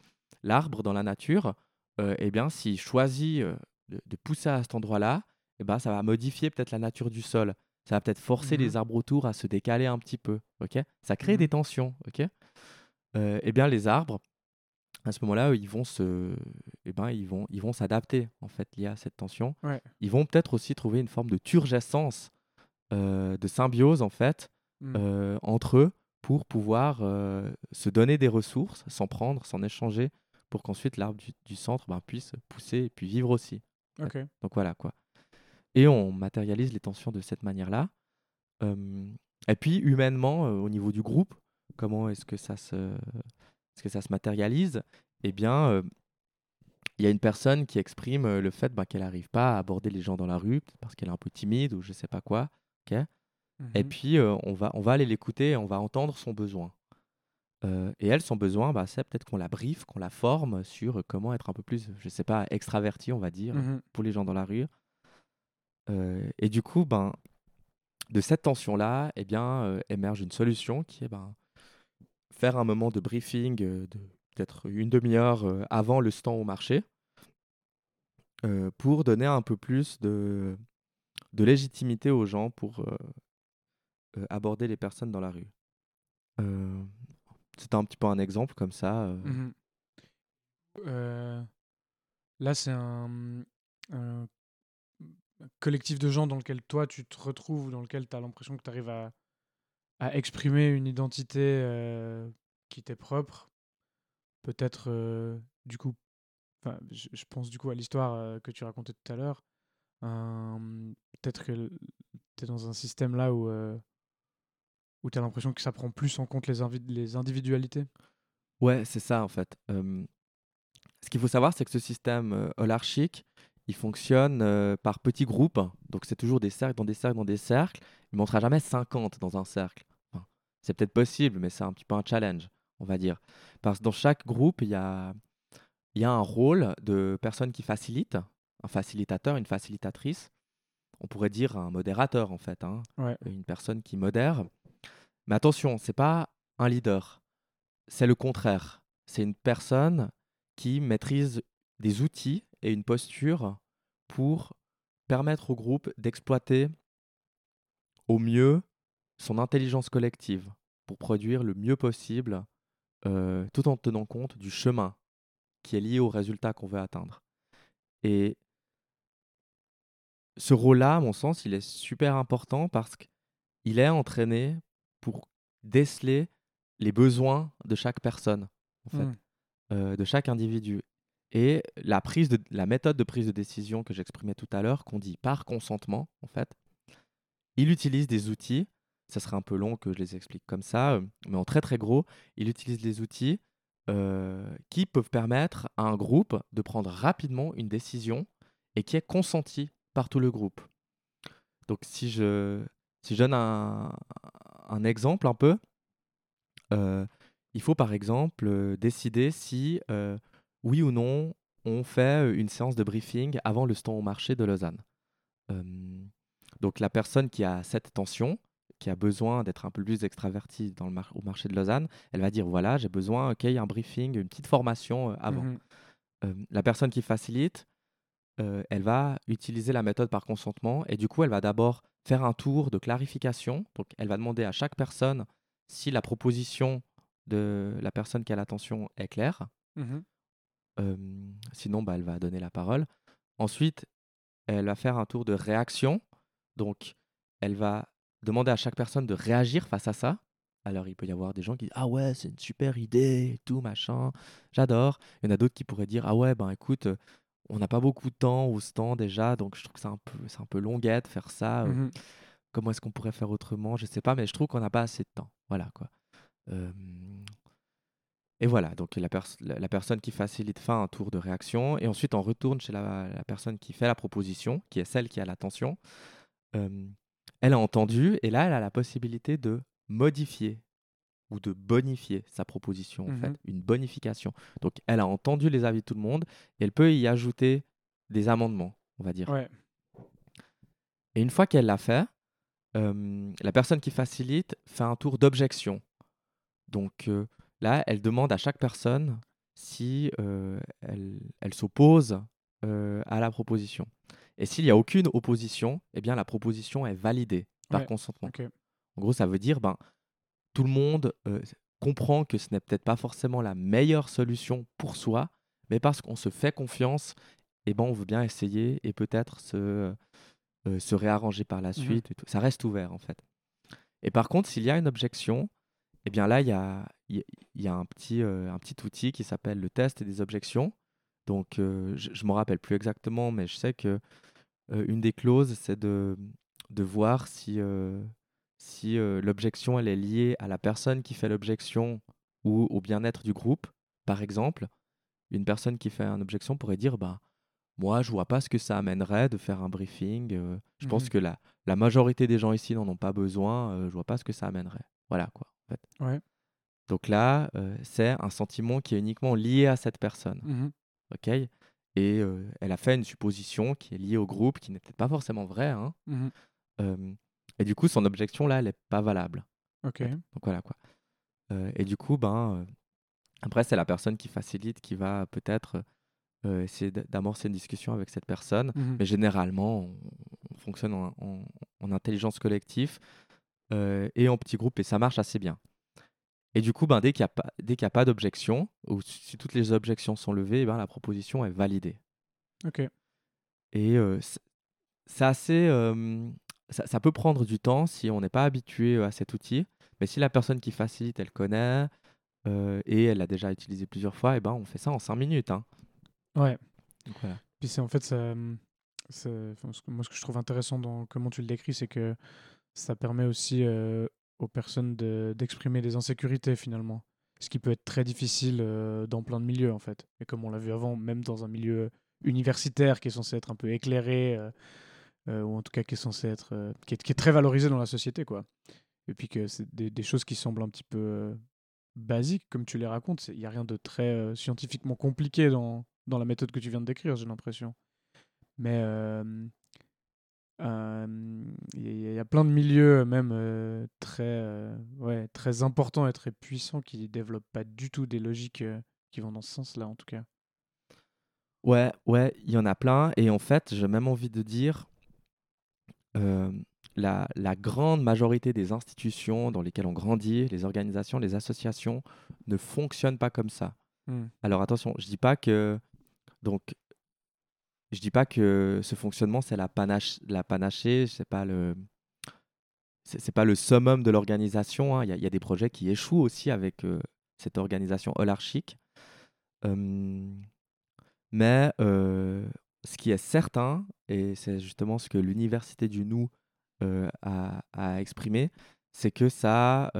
L'arbre dans la nature, euh, eh bien, s'il choisit euh, de, de pousser à cet endroit-là, eh ben, ça va modifier peut-être la nature du sol. Ça va peut-être forcer Mhm. les arbres autour à se décaler un petit peu. ok? Ça crée Mhm. des tensions. ok? Euh, eh bien, les arbres, à ce moment-là, ils vont se, eh ben, ils vont, ils vont s'adapter en fait lié à cette tension. Ouais. Ils vont peut-être aussi trouver une forme de turgescence de symbiose en fait Mmh. entre eux pour pouvoir se donner des ressources, s'en prendre, s'en échanger, pour qu'ensuite l'arbre du, du centre ben, puisse pousser et puis vivre aussi. OK. Donc voilà quoi. Et on matérialise les tensions de cette manière-là. et puis humainement, au niveau du groupe, comment est-ce que ça se, est-ce que ça se matérialise? Eh bien, il y a une personne qui exprime le fait bah, qu'elle n'arrive pas à aborder les gens dans la rue parce qu'elle est un peu timide ou je sais pas quoi. et Mmh puis, on, va, on va aller l'écouter et on va entendre son besoin. et elle, son besoin, bah, c'est peut-être qu'on la briefe, qu'on la forme sur comment être un peu plus, je sais pas, extraverti, on va dire, Mmh pour les gens dans la rue. Et du coup, ben, de cette tension-là, eh bien, émerge une solution qui est ben, faire un moment de briefing de peut-être une demi-heure avant le stand au marché pour donner un peu plus de, de légitimité aux gens pour aborder les personnes dans la rue. C'était un petit peu un exemple comme ça. Mmh là, c'est un collectif de gens dans lequel toi tu te retrouves, dans lequel tu as l'impression que tu arrives à, à exprimer une identité qui t'est propre. Peut-être, du coup, je, je pense du coup à l'histoire que tu racontais tout à l'heure. Peut-être que tu es dans un système là où, où tu as l'impression que ça prend plus en compte les, les individualités? Ouais, c'est ça en fait. ce qu'il faut savoir, c'est que ce système holarchique, il fonctionne par petits groupes. Donc c'est toujours des cercles dans des cercles dans des cercles. Il ne montrera jamais 50 dans un cercle. c'est peut-être possible, mais c'est un petit peu un challenge, on va dire. Parce que dans chaque groupe, il y a, y a un rôle de personne qui facilite, un facilitateur, une facilitatrice. On pourrait dire un modérateur en fait, hein. une personne qui modère. Mais attention, c'est pas un leader, c'est le contraire. C'est une personne qui maîtrise des outils et une posture pour permettre au groupe d'exploiter au mieux son intelligence collective pour produire le mieux possible euh, tout en tenant compte du chemin qui est lié au résultat qu'on veut atteindre. Et ce rôle-là, à mon sens, il est super important parce qu'il est entraîné pour déceler les besoins de chaque personne, en fait, mmh. euh, de chaque individu. Et la, prise de, la méthode de prise de décision que j'exprimais tout à l'heure, qu'on dit par consentement, en fait, il utilise des outils, ça serait un peu long que je les explique comme ça, euh, mais en très très gros, il utilise des outils euh, qui peuvent permettre à un groupe de prendre rapidement une décision et qui est consentie par tout le groupe. Donc si je, si je donne un, exemple un peu, euh, il faut par exemple décider si oui ou non, on fait une séance de briefing avant le stand au marché de Lausanne. donc la personne qui a cette tension, qui a besoin d'être un peu plus extravertie dans le au marché de Lausanne, elle va dire voilà, j'ai besoin qu'il y ait un briefing, une petite formation avant. Mmh la personne qui facilite, elle va utiliser la méthode par consentement et du coup, elle va d'abord faire un tour de clarification. Donc, elle va demander à chaque personne si la proposition de la personne qui a l'attention est claire. Sinon, bah, elle va donner la parole. Ensuite, elle va faire un tour de réaction. Donc, elle va demander à chaque personne de réagir face à ça. Alors, il peut y avoir des gens qui disent Ah ouais, c'est une super idée, tout, machin, j'adore. Il y en a d'autres qui pourraient dire Ah ouais, ben écoute, on n'a pas beaucoup de temps au stand déjà, donc je trouve que c'est un peu, c'est un peu longuette faire ça. Mmh comment est-ce qu'on pourrait faire autrement? Je sais pas, mais je trouve qu'on n'a pas assez de temps. Voilà quoi. Et voilà, donc la, la, personne qui facilite fait un tour de réaction et ensuite on retourne chez la, personne qui fait la proposition, qui est celle qui a l'attention. elle a entendu et là elle a la possibilité de modifier ou de bonifier sa proposition, en fait, mmh une bonification. Donc elle a entendu les avis de tout le monde et elle peut y ajouter des amendements, on va dire. Et une fois qu'elle l'a fait, la personne qui facilite fait un tour d'objection. Donc là, elle demande à chaque personne si elle, elle s'oppose à la proposition. Et s'il n'y a aucune opposition, eh bien la proposition est validée par consentement. En gros, ça veut dire ben tout le monde comprend que ce n'est peut-être pas forcément la meilleure solution pour soi, mais parce qu'on se fait confiance, et eh ben on veut bien essayer et peut-être se euh, se réarranger par la Mhm. suite. et tout. Ça reste ouvert, en fait. Et par contre, s'il y a une objection, eh bien là, il y a, il y a- il y a un, petit, euh, un petit outil qui s'appelle le test des objections. Donc, euh, je ne me rappelle plus exactement, mais je sais que euh, une des clauses, c'est de, de voir si, si l'objection elle est liée à la personne qui fait l'objection ou au bien-être du groupe. Par exemple, une personne qui fait une objection pourrait dire bah, Moi, je vois pas ce que ça amènerait de faire un briefing. euh, je pense Mhm. que la, la majorité des gens ici n'en ont pas besoin. euh, je vois pas ce que ça amènerait. Voilà quoi. En fait. Ouais. Donc là, euh, c'est un sentiment qui est uniquement lié à cette personne. Ok? Et euh, elle a fait une supposition qui est liée au groupe, qui n'est peut-être pas forcément vraie. hein. Euh, et du coup, son objection là, elle n'est pas valable. Ok. Donc voilà quoi. Euh, et du coup, ben, après, c'est la personne qui facilite qui va peut-être essayer d'amorcer une discussion avec cette personne. Mhm. Mais généralement, on, on fonctionne en, en- en intelligence collective et en petit groupe et ça marche assez bien. Et du coup, ben, dès qu'il n'y a pas, a d'objection, ou si toutes les objections sont levées, ben, la proposition est validée. Ok. Et euh, c'est assez. euh, ça, ça peut prendre du temps si on n'est pas habitué à cet outil. Mais si la personne qui facilite, elle connaît euh, et elle l'a déjà utilisé plusieurs fois, et ben on fait ça en 5 minutes. hein. Ouais. Donc voilà. Puis c'est en fait, ça, moi ce que je trouve intéressant dans comment tu le décris, c'est que ça permet aussi euh, aux personnes de- d'exprimer des insécurités finalement. Ce qui peut être très difficile euh, dans plein de milieux en fait. Et comme on l'a vu avant, même dans un milieu universitaire qui est censé être un peu éclairé, euh, euh, ou en tout cas qui est censé être, qui, est, très valorisé dans la société quoi. Et puis que c'est des, choses qui semblent un petit peu basiques comme tu les racontes. Il n'y a rien de très scientifiquement compliqué dans, dans la méthode que tu viens de décrire, j'ai l'impression. Mais euh, euh, il y, a- il y a plein de milieux, même euh, très, euh, ouais, très importants et très puissants, qui développent pas du tout des logiques euh, qui vont dans ce sens-là, en tout cas. Ouais, ouais, il y en a plein. Et en fait, j'ai même envie de dire, euh, la, la grande majorité des institutions dans lesquelles on grandit, les organisations, les associations, ne fonctionnent pas comme ça. Hmm. Alors attention, je dis pas que donc je dis pas que ce fonctionnement c'est la panache la panachée, c'est pas le c'est pas le summum de l'organisation. hein. Il y, a- des projets qui échouent aussi avec euh, cette organisation holarchique. Mais euh, ce qui est certain, et c'est justement ce que l'université du nous euh, a, exprimé, c'est que ça,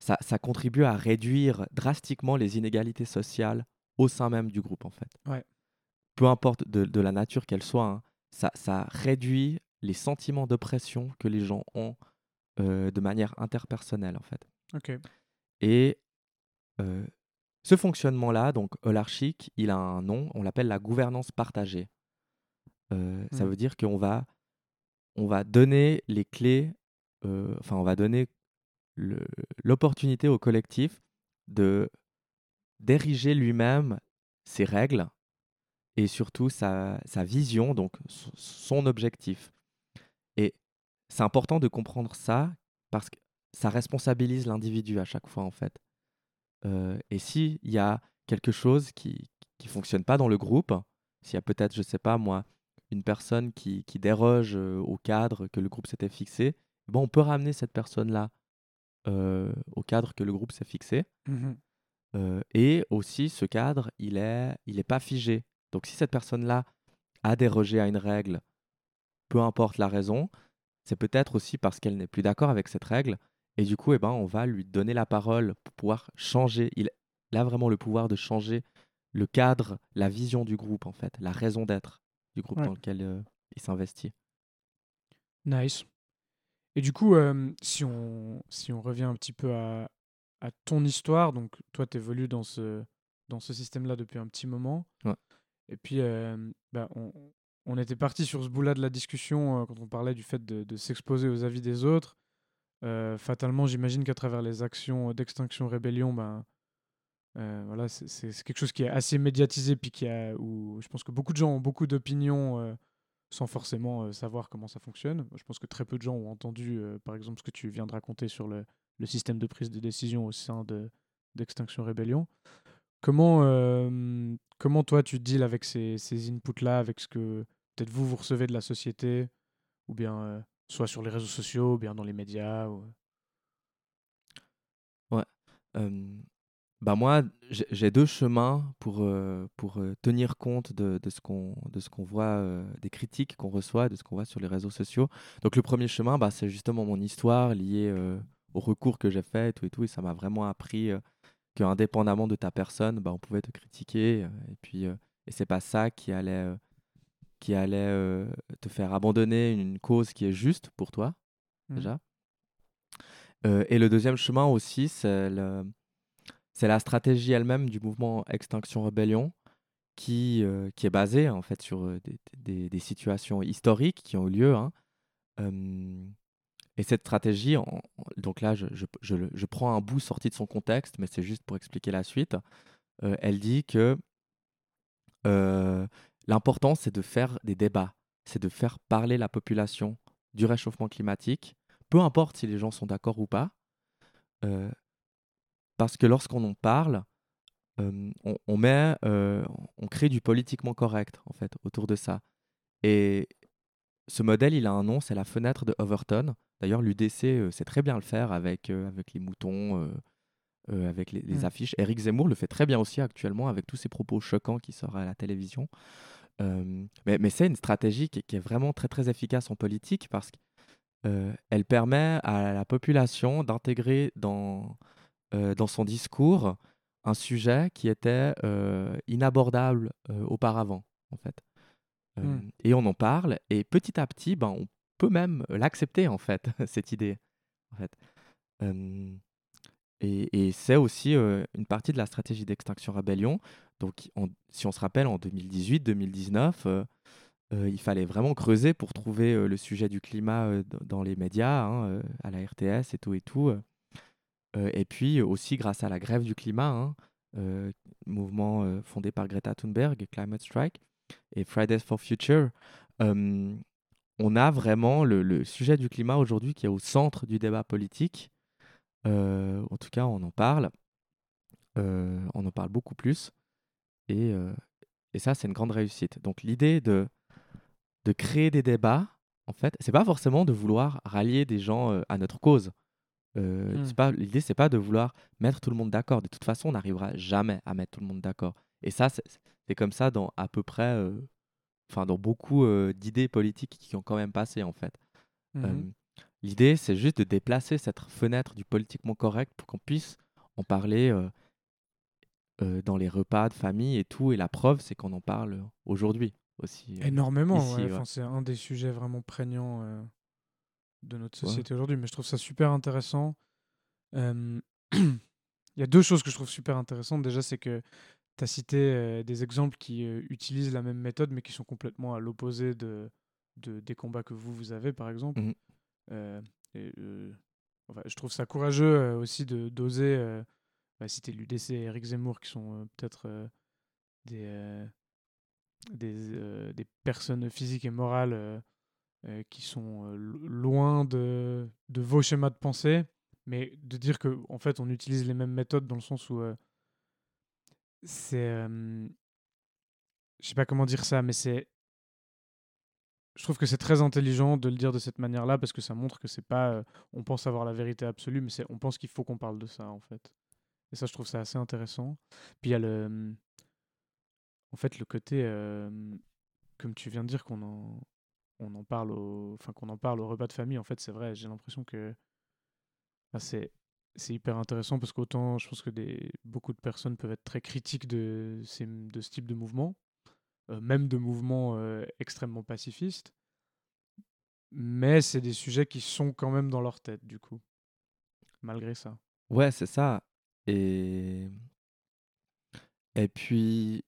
ça, ça contribue à réduire drastiquement les inégalités sociales au sein même du groupe, en fait. Ouais. Peu importe de, de la nature qu'elle soit, hein, ça, ça réduit les sentiments d'oppression que les gens ont euh, de manière interpersonnelle, en fait. Et euh, ce fonctionnement-là, donc holarchique, il a un nom, on l'appelle la gouvernance partagée. Euh, Ça Mhm. veut dire qu'on va, on va donner les clés, enfin on va donner l'opportunité au collectif de d'ériger lui-même ses règles et surtout sa, sa vision, donc son objectif. Et c'est important de comprendre ça parce que ça responsabilise l'individu à chaque fois en fait. Euh, et s'il y a quelque chose qui qui fonctionne pas dans le groupe, s'il y a peut-être, je sais pas moi, une personne qui, qui déroge euh, au cadre que le groupe s'était fixé, bon, on peut ramener cette personne-là euh, au cadre que le groupe s'est fixé. Mhm. Euh, et aussi, ce cadre, il est, il est pas figé. Donc, si cette personne-là a dérogé à une règle, peu importe la raison, c'est peut-être aussi parce qu'elle n'est plus d'accord avec cette règle. Et du coup, eh ben, on va lui donner la parole pour pouvoir changer. Il a vraiment le pouvoir de changer le cadre, la vision du groupe, en fait, la raison d'être du groupe Ouais. dans lequel euh, il s'investit. Nice. Et du coup, euh, si, on, si on revient un petit peu à, à ton histoire, donc toi, tu évolues dans ce, dans ce système-là depuis un petit moment. Ouais. Et puis, bah, on, était parti sur ce bout-là de la discussion quand on parlait du fait de, s'exposer aux avis des autres. Fatalement, j'imagine qu'à travers les actions d'extinction rébellion, ben, voilà, c'est- quelque chose qui est assez médiatisé, puis qui a, où je pense que beaucoup de gens ont beaucoup d'opinions sans forcément savoir comment ça fonctionne. Je pense que très peu de gens ont entendu, par exemple, ce que tu viens de raconter sur le, système de prise de décision au sein de d'Extinction Rébellion. Comment, euh, comment toi tu deals avec ces, ces inputs-là, avec ce que peut-être vous vous recevez de la société ou bien soit sur les réseaux sociaux, ou bien dans les médias ou... Ouais. bah moi, j'ai deux chemins pour, pour tenir compte de, de ce qu'on voit, des critiques qu'on reçoit, de ce qu'on voit sur les réseaux sociaux. Donc le premier chemin, bah, c'est justement mon histoire liée au recours que j'ai fait et tout et tout. Et ça m'a vraiment appris qu'indépendamment de ta personne, bah, on pouvait te critiquer. et puis, et c'est pas ça qui allait, qui allait te faire abandonner une cause qui est juste pour toi, mmh. déjà. et le deuxième chemin aussi, c'est la stratégie elle-même du mouvement Extinction Rebellion qui, qui est basée en fait sur des, des, situations historiques qui ont eu lieu. Hein. Et cette stratégie, donc là, je, prends un bout sorti de son contexte, mais c'est juste pour expliquer la suite. Euh, elle dit que euh, l'important, c'est de faire des débats, c'est de faire parler la population du réchauffement climatique, peu importe si les gens sont d'accord ou pas, euh, parce que lorsqu'on en parle, on, on, met, on crée du politiquement correct en fait autour de ça. Et ce modèle, il a un nom, c'est la fenêtre de Overton. D'ailleurs, l'UDC euh, sait très bien le faire avec, euh, avec les moutons, euh, avec les, mmh. affiches. Eric Zemmour le fait très bien aussi actuellement avec tous ses propos choquants qui sortent à la télévision. mais, mais c'est une stratégie qui, est vraiment très très efficace en politique parce qu'elle permet à la population d'intégrer dans, dans son discours un sujet qui était inabordable auparavant, en fait. Mmh. Et on en parle, et petit à petit, ben, on peut même l'accepter en fait, cette idée. En fait. et, et c'est aussi une partie de la stratégie d'extinction rébellion. Donc, si on se rappelle, en 2018-2019, il fallait vraiment creuser pour trouver le sujet du climat dans les médias, hein, à la RTS et tout et tout. et puis aussi grâce à la grève du climat, hein, mouvement fondé par Greta Thunberg, Climate Strike et Fridays for Future, on a vraiment le, sujet du climat aujourd'hui qui est au centre du débat politique. Euh, en tout cas, on en parle. Euh, on en parle beaucoup plus. Et, euh, et ça, c'est une grande réussite. Donc l'idée de, de créer des débats, en fait, c'est pas forcément de vouloir rallier des gens à notre cause. Mmh. pas L'idée, c'est pas de vouloir mettre tout le monde d'accord. De toute façon, on n'arrivera jamais à mettre tout le monde d'accord. Et ça, c'est comme ça dans à peu près enfin dans beaucoup d'idées politiques qui ont quand même passé en fait. Mmh l'idée, c'est juste de déplacer cette fenêtre du politiquement correct pour qu'on puisse en parler dans les repas de famille et tout. Et la preuve, c'est qu'on en parle aujourd'hui aussi. Énormément, c'est un des sujets vraiment prégnants de notre société aujourd'hui. Mais je trouve ça super intéressant. Il y a deux choses que je trouve super intéressantes. Déjà, c'est que tu as cité des exemples qui utilisent la même méthode, mais qui sont complètement à l'opposé de, de, des combats que vous, vous avez, par exemple. Mmh je trouve ça courageux aussi de d'oser bah, citer l'UDC et Eric Zemmour, qui sont peut-être des, des, des, personnes physiques et morales qui sont loin de, de vos schémas de pensée, mais de dire que en fait, on utilise les mêmes méthodes dans le sens où c'est. Je sais pas comment dire ça, mais c'est. Je trouve que c'est très intelligent de le dire de cette manière-là parce que ça montre que c'est pas. on pense avoir la vérité absolue, mais c'est, on pense qu'il faut qu'on parle de ça en fait. Et ça, je trouve ça assez intéressant. Puis il y a le. Mmh, en fait, le côté. comme tu viens de dire qu'on en, on en parle au, enfin qu'on en parle au repas de famille. En fait, c'est vrai. J'ai l'impression que. c'est c'est hyper intéressant parce qu'autant je pense que des, beaucoup de personnes peuvent être très critiques de, ces, de ce type de mouvement, euh, même de mouvements euh, extrêmement pacifistes, mais c'est des sujets qui sont quand même dans leur tête du coup, malgré ça. Ouais, c'est ça. Et... Et puis,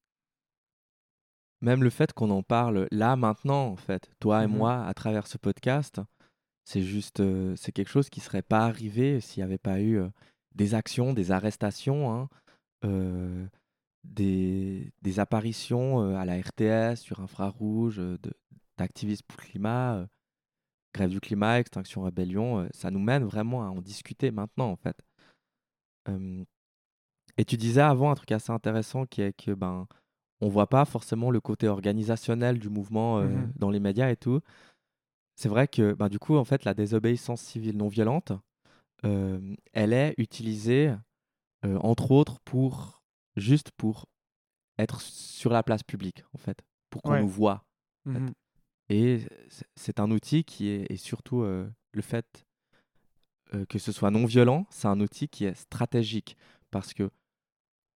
même le fait qu'on en parle là, maintenant, en fait, toi et mmh moi, à travers ce podcast, c'est juste, c'est quelque chose qui serait pas arrivé s'il n'y avait pas eu des actions, des arrestations, hein, des, des, apparitions à la RTS sur infrarouge, d'activistes pour le climat, grève du climat, extinction rébellion. ça nous mène vraiment à en discuter maintenant, en fait. et tu disais avant un truc assez intéressant qui est que ben on voit pas forcément le côté organisationnel du mouvement mmh dans les médias et tout. C'est vrai que bah, du coup, en fait, la désobéissance civile non violente, euh, elle est utilisée, euh, entre autres, pour juste pour être sur la place publique, en fait, pour qu'on Ouais. nous voit. Mhm. Et c'est- un outil qui est, et surtout euh, le fait que ce soit non violent, c'est un outil qui est stratégique parce que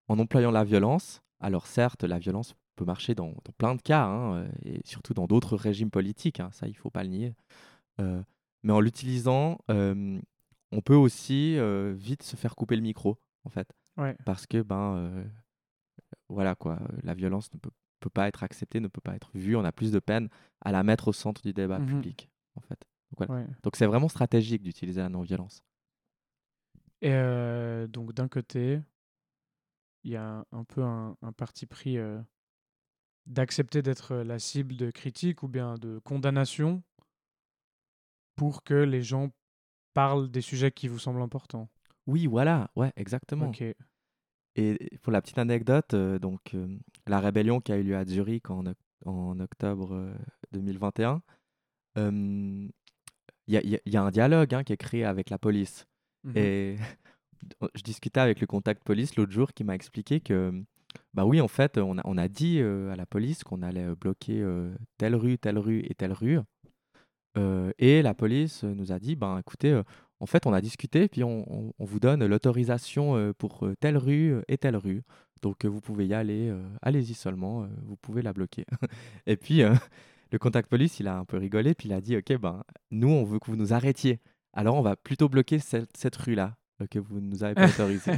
en employant la violence, alors certes, la violence peut marcher dans, dans plein de cas, hein, euh, et surtout dans d'autres régimes politiques, hein, ça il faut pas le nier. Euh, mais en l'utilisant, euh, on peut aussi euh, vite se faire couper le micro, en fait, Ouais. parce que ben euh, voilà quoi, la violence ne peut, peut pas être acceptée, ne peut pas être vue. On a plus de peine à la mettre au centre du débat Mhm. public, en fait. Donc voilà. Ouais. Donc c'est vraiment stratégique d'utiliser la non-violence. Et donc d'un côté, il y a un, un peu un, un parti pris euh, d'accepter d'être la cible de critiques ou bien de condamnation pour que les gens parlent des sujets qui vous semblent importants? Oui, voilà, ouais, exactement. Et pour la petite anecdote, euh, donc euh, la rébellion qui a eu lieu à Zurich en, oc- en octobre euh, 2021, euh, il y, a- y y un dialogue hein, qui est créé avec la police. Mhm. Et je discutais avec le contact police l'autre jour qui m'a expliqué que, bah oui, en fait, on a, on a dit euh, à la police qu'on allait euh, bloquer euh, telle rue, telle rue et telle rue. Et la police nous a dit, ben écoutez, en fait, on a discuté, puis on, on- on vous donne l'autorisation pour telle rue et telle rue. Donc vous pouvez y aller, euh, allez-y seulement, euh, vous pouvez la bloquer. et puis euh, le contact police, il a un peu rigolé, puis il a dit, ok, ben nous, on veut que vous nous arrêtiez. Alors on va plutôt bloquer cette, cette rue-là que vous nous avez pas autorisée.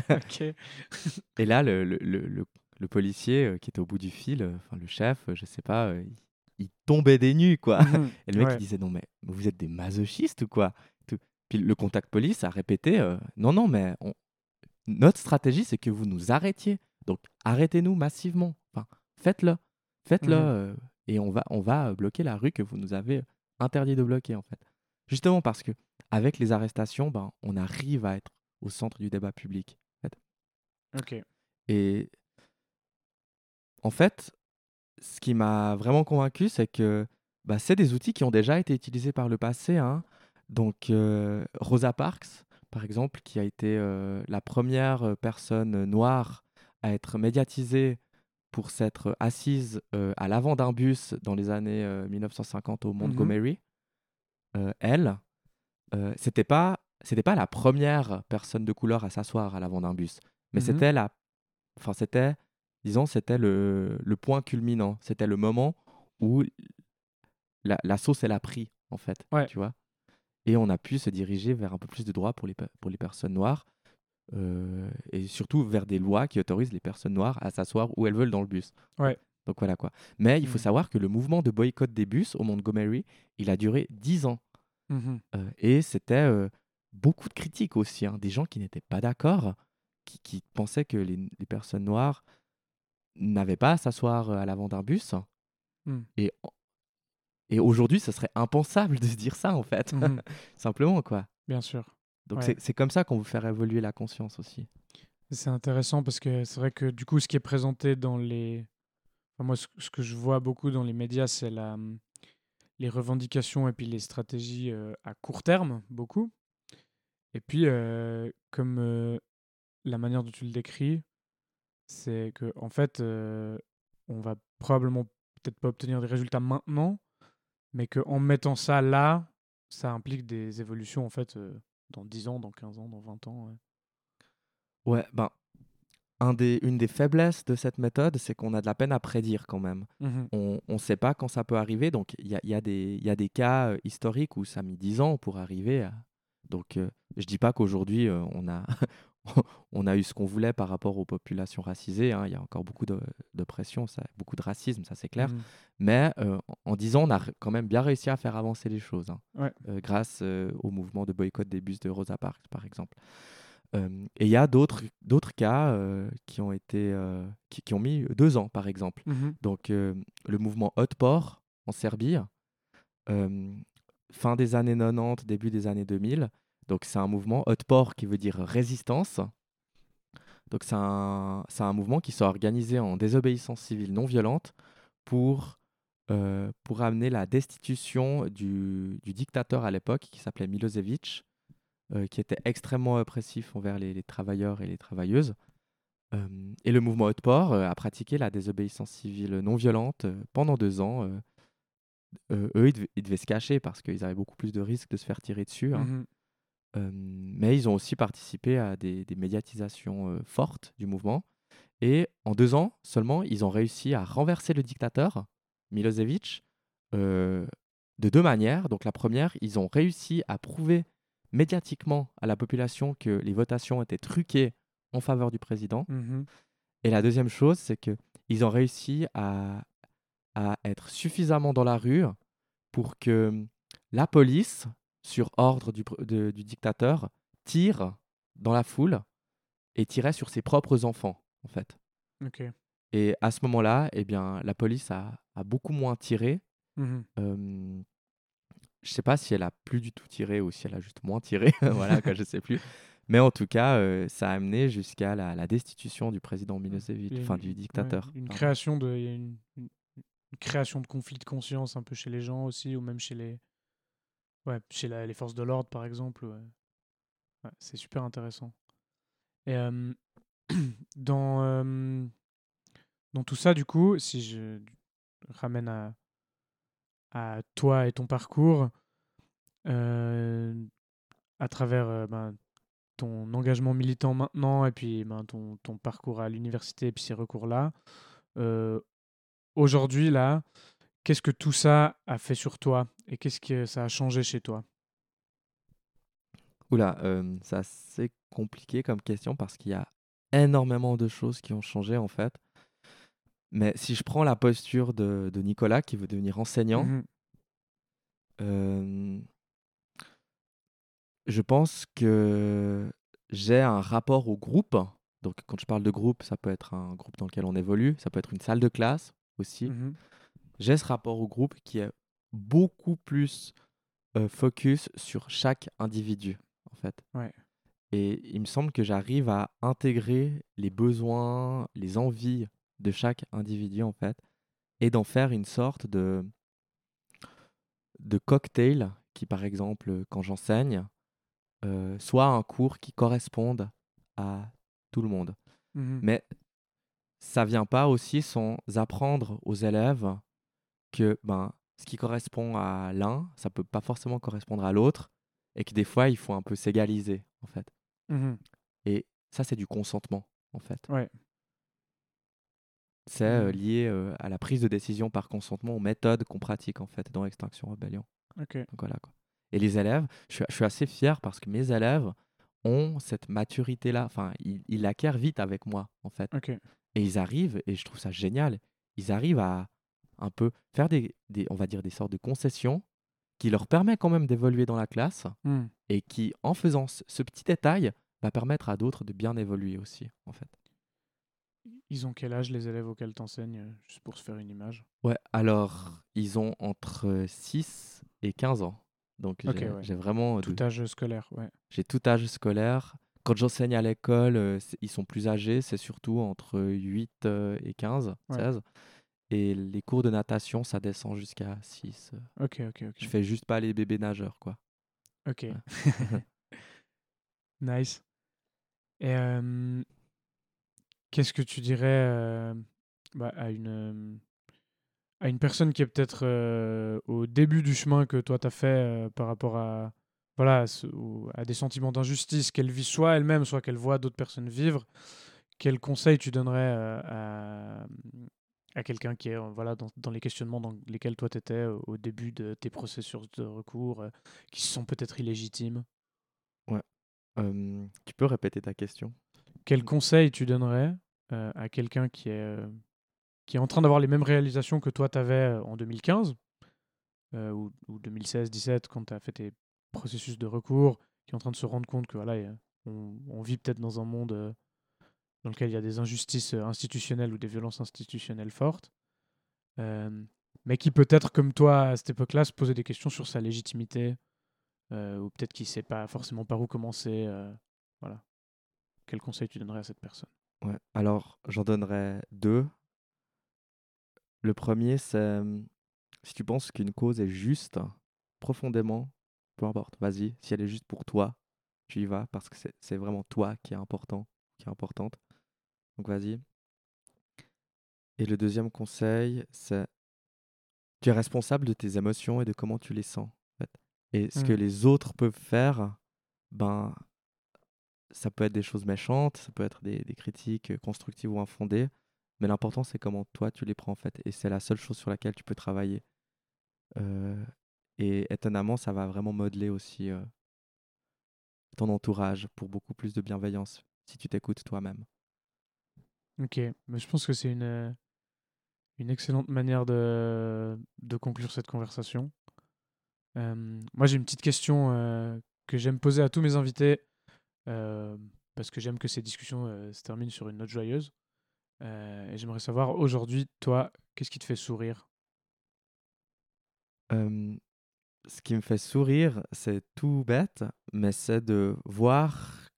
Et là, le, le, le, le- policier euh, qui était au bout du fil, euh, enfin le chef, euh, je sais pas, euh, il, il tombait des nues, quoi. Mhm. Et le mec, Ouais. il disait Non, mais vous êtes des masochistes ou quoi? Tout. Puis le contact police a répété Non, non, mais on- notre stratégie, c'est que vous nous arrêtiez. Donc arrêtez-nous massivement. Enfin, faites-le. Faites-le. Euh, et on va, on va bloquer la rue que vous nous avez interdit de bloquer, en fait. Justement parce que avec les arrestations, ben, on arrive à être au centre du débat public. en fait. Ok. Et en fait, ce qui m'a vraiment convaincu, c'est que bah, c'est des outils qui ont déjà été utilisés par le passé. hein. Donc, euh, Rosa Parks, par exemple, qui a été euh, la première euh, personne noire à être médiatisée pour s'être assise euh, à l'avant d'un bus dans les années euh, 1950 au Montgomery, euh, elle, c'était pas c'était pas la première personne de couleur à s'asseoir à l'avant d'un bus, mais Mhm. c'était la, enfin c'était, disons, c'était le, le point culminant, c'était le moment où la, la sauce elle a pris en fait, Ouais. tu vois, et on a pu se diriger vers un peu plus de droits pour les pour les personnes noires. euh, et surtout vers des lois qui autorisent les personnes noires à s'asseoir où elles veulent dans le bus. Ouais. Donc voilà quoi. Mais il faut Mhm. savoir que le mouvement de boycott des bus au Montgomery, il a duré 10 ans. Mhm. Euh, et c'était euh, beaucoup de critiques aussi, hein, des gens qui n'étaient pas d'accord, qui, qui pensaient que les, les personnes noires n'avaient pas à s'asseoir à l'avant d'un bus. Mm. Et, et aujourd'hui, ce serait impensable de se dire ça, en fait. Mhm. Simplement, quoi. Bien sûr. Donc Ouais. c'est- comme ça qu'on veut faire évoluer la conscience aussi. C'est intéressant parce que c'est vrai que du coup, ce qui est présenté dans les. Enfin, moi, ce, que je vois beaucoup dans les médias, c'est la, hum, les revendications et puis les stratégies à court terme, beaucoup. Et puis, euh, comme euh, la manière dont tu le décris, c'est que en fait, euh, on va probablement peut-être pas obtenir des résultats maintenant, mais qu'en mettant ça là, ça implique des évolutions en fait euh, dans 10 ans, dans 15 ans, dans 20 ans. ouais. Ouais, ben, un des, une des faiblesses de cette méthode, c'est qu'on a de la peine à prédire quand même. Mhm. on ne sait pas quand ça peut arriver. Donc, il y a, y a y a des cas euh, historiques où ça a mis 10 ans pour arriver. à- Donc, euh, je dis pas qu'aujourd'hui, euh, on, a on a eu ce qu'on voulait par rapport aux populations racisées. hein. Il y a encore beaucoup de, de pression, ça, beaucoup de racisme, ça c'est clair. Mhm. Mais euh, en- en 10 ans, on a quand même bien réussi à faire avancer les choses. hein. Ouais. Euh, grâce euh, au mouvement de boycott des bus de Rosa Parks, par exemple. Et il y a d'autres cas qui, ont été, qui, qui ont mis deux ans, par exemple. Mhm. Donc, le mouvement Otpor en Serbie, fin des années 90, début des années 2000. Donc, c'est un mouvement Otpor qui veut dire résistance. Donc, c'est un, un mouvement qui s'est organisé en désobéissance civile non violente pour euh, pour amener la destitution du, du dictateur à l'époque qui s'appelait Milosevic, euh, qui était extrêmement oppressif envers les, travailleurs et les travailleuses. Euh, et le mouvement Haute-Port euh, a pratiqué la désobéissance civile non violente pendant deux ans. eux, ils, dev- ils devaient se cacher parce qu'ils avaient beaucoup plus de risques de se faire tirer dessus. hein. Mhm. Euh, mais ils ont aussi participé à des, des médiatisations euh, fortes du mouvement. Et en deux ans seulement, ils ont réussi à renverser le dictateur, Milosevic, euh, de deux manières. Donc la première, ils ont réussi à prouver médiatiquement à la population que les votations étaient truquées en faveur du président. Mhm. Et la deuxième chose, c'est que ils ont réussi à, à être suffisamment dans la rue pour que la police, sur ordre du, de- du dictateur, tire dans la foule et tirait sur ses propres enfants, en fait. Et à ce moment-là, eh bien, la police a, a beaucoup moins tiré. Mhm. Euh, je sais pas si elle a plus du tout tiré ou si elle a juste moins tiré, voilà, je sais plus. Mais en tout cas, euh, ça a amené jusqu'à la, la destitution du président Milosevic, enfin du ouais, dictateur. une création de, une, création de conflits de conscience un peu chez les gens aussi, ou même chez les, ouais, chez les forces de l'ordre par exemple. c'est super intéressant. Et dans dans tout ça, du coup, si je ramène à toi et ton parcours, à travers ben, ton engagement militant maintenant et puis ben, ton, ton parcours à l'université et puis ces recours-là, aujourd'hui, là, qu'est-ce que tout ça a fait sur toi et qu'est-ce que ça a changé chez toi? Oula, euh, c'est assez compliqué comme question parce qu'il y a énormément de choses qui ont changé en fait. Mais si je prends la posture de, de Nicolas qui veut devenir enseignant, Mhm. euh, je pense que j'ai un rapport au groupe. Donc quand je parle de groupe, ça peut être un groupe dans lequel on évolue, ça peut être une salle de classe aussi. Mhm. J'ai ce rapport au groupe qui est beaucoup plus euh, focus sur chaque individu, en fait. Ouais. Et il me semble que j'arrive à intégrer les besoins, les envies de chaque individu, en fait, et d'en faire une sorte de, de cocktail qui, par exemple, quand j'enseigne, euh, soit un cours qui corresponde à tout le monde. Mhm. Mais ça vient pas aussi sans apprendre aux élèves que ben, ce qui correspond à l'un, ça peut pas forcément correspondre à l'autre, et que des fois, il faut un peu s'égaliser, en fait. Mhm. Et ça, c'est du consentement, en fait. Ouais. C'est euh, Mhm. lié euh, à la prise de décision par consentement, aux méthodes qu'on pratique, en fait, dans Extinction Rebellion. Donc voilà, quoi. Et les élèves, je suis, je suis assez fier parce que mes élèves ont cette maturité-là, enfin, ils, ils l'acquièrent vite avec moi, en fait. Et ils arrivent, et je trouve ça génial, ils arrivent à un peu faire des, des on va dire, des sortes de concessions qui leur permet quand même d'évoluer dans la classe Mhm. et qui, en faisant ce, ce petit détail, va permettre à d'autres de bien évoluer aussi, en fait. Ils ont quel âge les élèves auxquels tu enseignes, juste pour se faire une image? Ouais, alors, ils ont entre 6 et 15 ans. Donc, j'ai ouais. vraiment Tout de- âge scolaire, ouais. j'ai tout âge scolaire. Quand j'enseigne à l'école, euh, ils sont plus âgés, c'est surtout entre 8 euh, et 15, Ouais. 16. Et les cours de natation, ça descend jusqu'à 6. euh. Ok, ok, ok. Je fais juste pas les bébés nageurs, quoi. Ok. nice. Et euh, qu'est-ce que tu dirais euh, bah, à une euh, à une personne qui est peut-être au début du chemin que toi t'as fait par rapport à voilà à, ce- à des sentiments d'injustice qu'elle vit soit elle-même soit qu'elle voit d'autres personnes vivre quel conseil tu donnerais à, à quelqu'un qui est euh, voilà dans, dans les questionnements dans lesquels toi t'étais au au début de tes processus de recours euh, qui sont peut-être illégitimes? Euh, tu peux répéter ta question? Quel conseil tu donnerais euh, à quelqu'un qui est, euh, qui est en train d'avoir les mêmes réalisations que toi tu avais en 2015 euh, ou, ou 2016-17 quand tu as fait tes processus de recours, qui est en train de se rendre compte que voilà, on, on vit peut-être dans un monde euh, dans lequel il y a des injustices euh, institutionnelles ou des violences institutionnelles fortes, euh, mais qui peut-être comme toi à cette époque-là se posait des questions sur sa légitimité euh, ou peut-être qu'il sait pas forcément par où commencer. voilà. Quel conseil tu donnerais à cette personne? Ouais. Alors, j'en donnerais deux. Le premier, c'est si tu penses qu'une cause est juste, profondément, peu importe, vas-y. Si elle est juste pour toi, tu y vas parce que c'est vraiment toi qui est important, qui est importante. Donc vas-y. Et le deuxième conseil, c'est tu es responsable de tes émotions et de comment tu les sens. Et ce que mmh. les autres peuvent faire, ben, ça peut être des choses méchantes, ça peut être des, critiques constructives ou infondées, mais l'important c'est comment toi tu les prends en fait. Et c'est la seule chose sur laquelle tu peux travailler. Euh, et étonnamment, ça va vraiment modeler aussi euh, ton entourage pour beaucoup plus de bienveillance si tu t'écoutes toi-même. Ok, mais je pense que c'est une, euh, une excellente manière de, de conclure cette conversation. moi, j'ai une petite question que j'aime poser à tous mes invités parce que j'aime que ces discussions se terminent sur une note joyeuse. et j'aimerais savoir aujourd'hui, toi, qu'est-ce qui te fait sourire? Ce qui me fait sourire, c'est tout bête, mais c'est de voir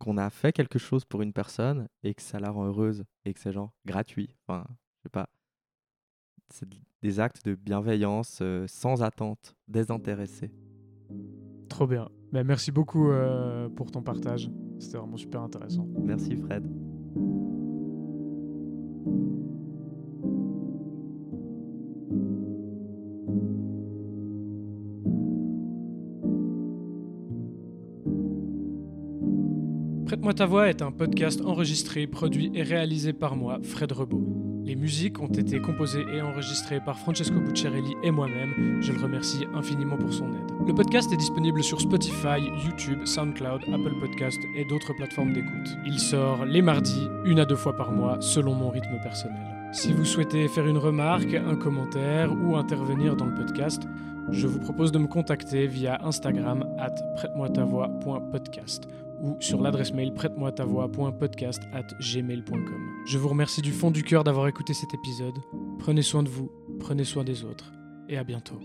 qu'on a fait quelque chose pour une personne et que ça la rend heureuse et que c'est genre gratuit. Enfin, je sais pas. C'est des actes de bienveillance sans attente, désintéressés. Trop bien. Ben, merci beaucoup euh, pour ton partage. C'était vraiment super intéressant. Merci Fred. Prête-moi ta voix est un podcast enregistré, produit et réalisé par moi, Fred Rebaud. Les musiques ont été composées et enregistrées par Francesco Bucciarelli et moi-même. Je le remercie infiniment pour son aide. Le podcast est disponible sur Spotify, YouTube, SoundCloud, Apple Podcast et d'autres plateformes d'écoute. Il sort les mardis, une à deux fois par mois, selon mon rythme personnel. Si vous souhaitez faire une remarque, un commentaire ou intervenir dans le podcast, je vous propose de me contacter via Instagram at prête-moi ta voix.podcast ou sur l'adresse mail prête-moi ta voix.podcast at gmail.com. Je vous remercie du fond du cœur d'avoir écouté cet épisode. Prenez soin de vous, prenez soin des autres et à bientôt.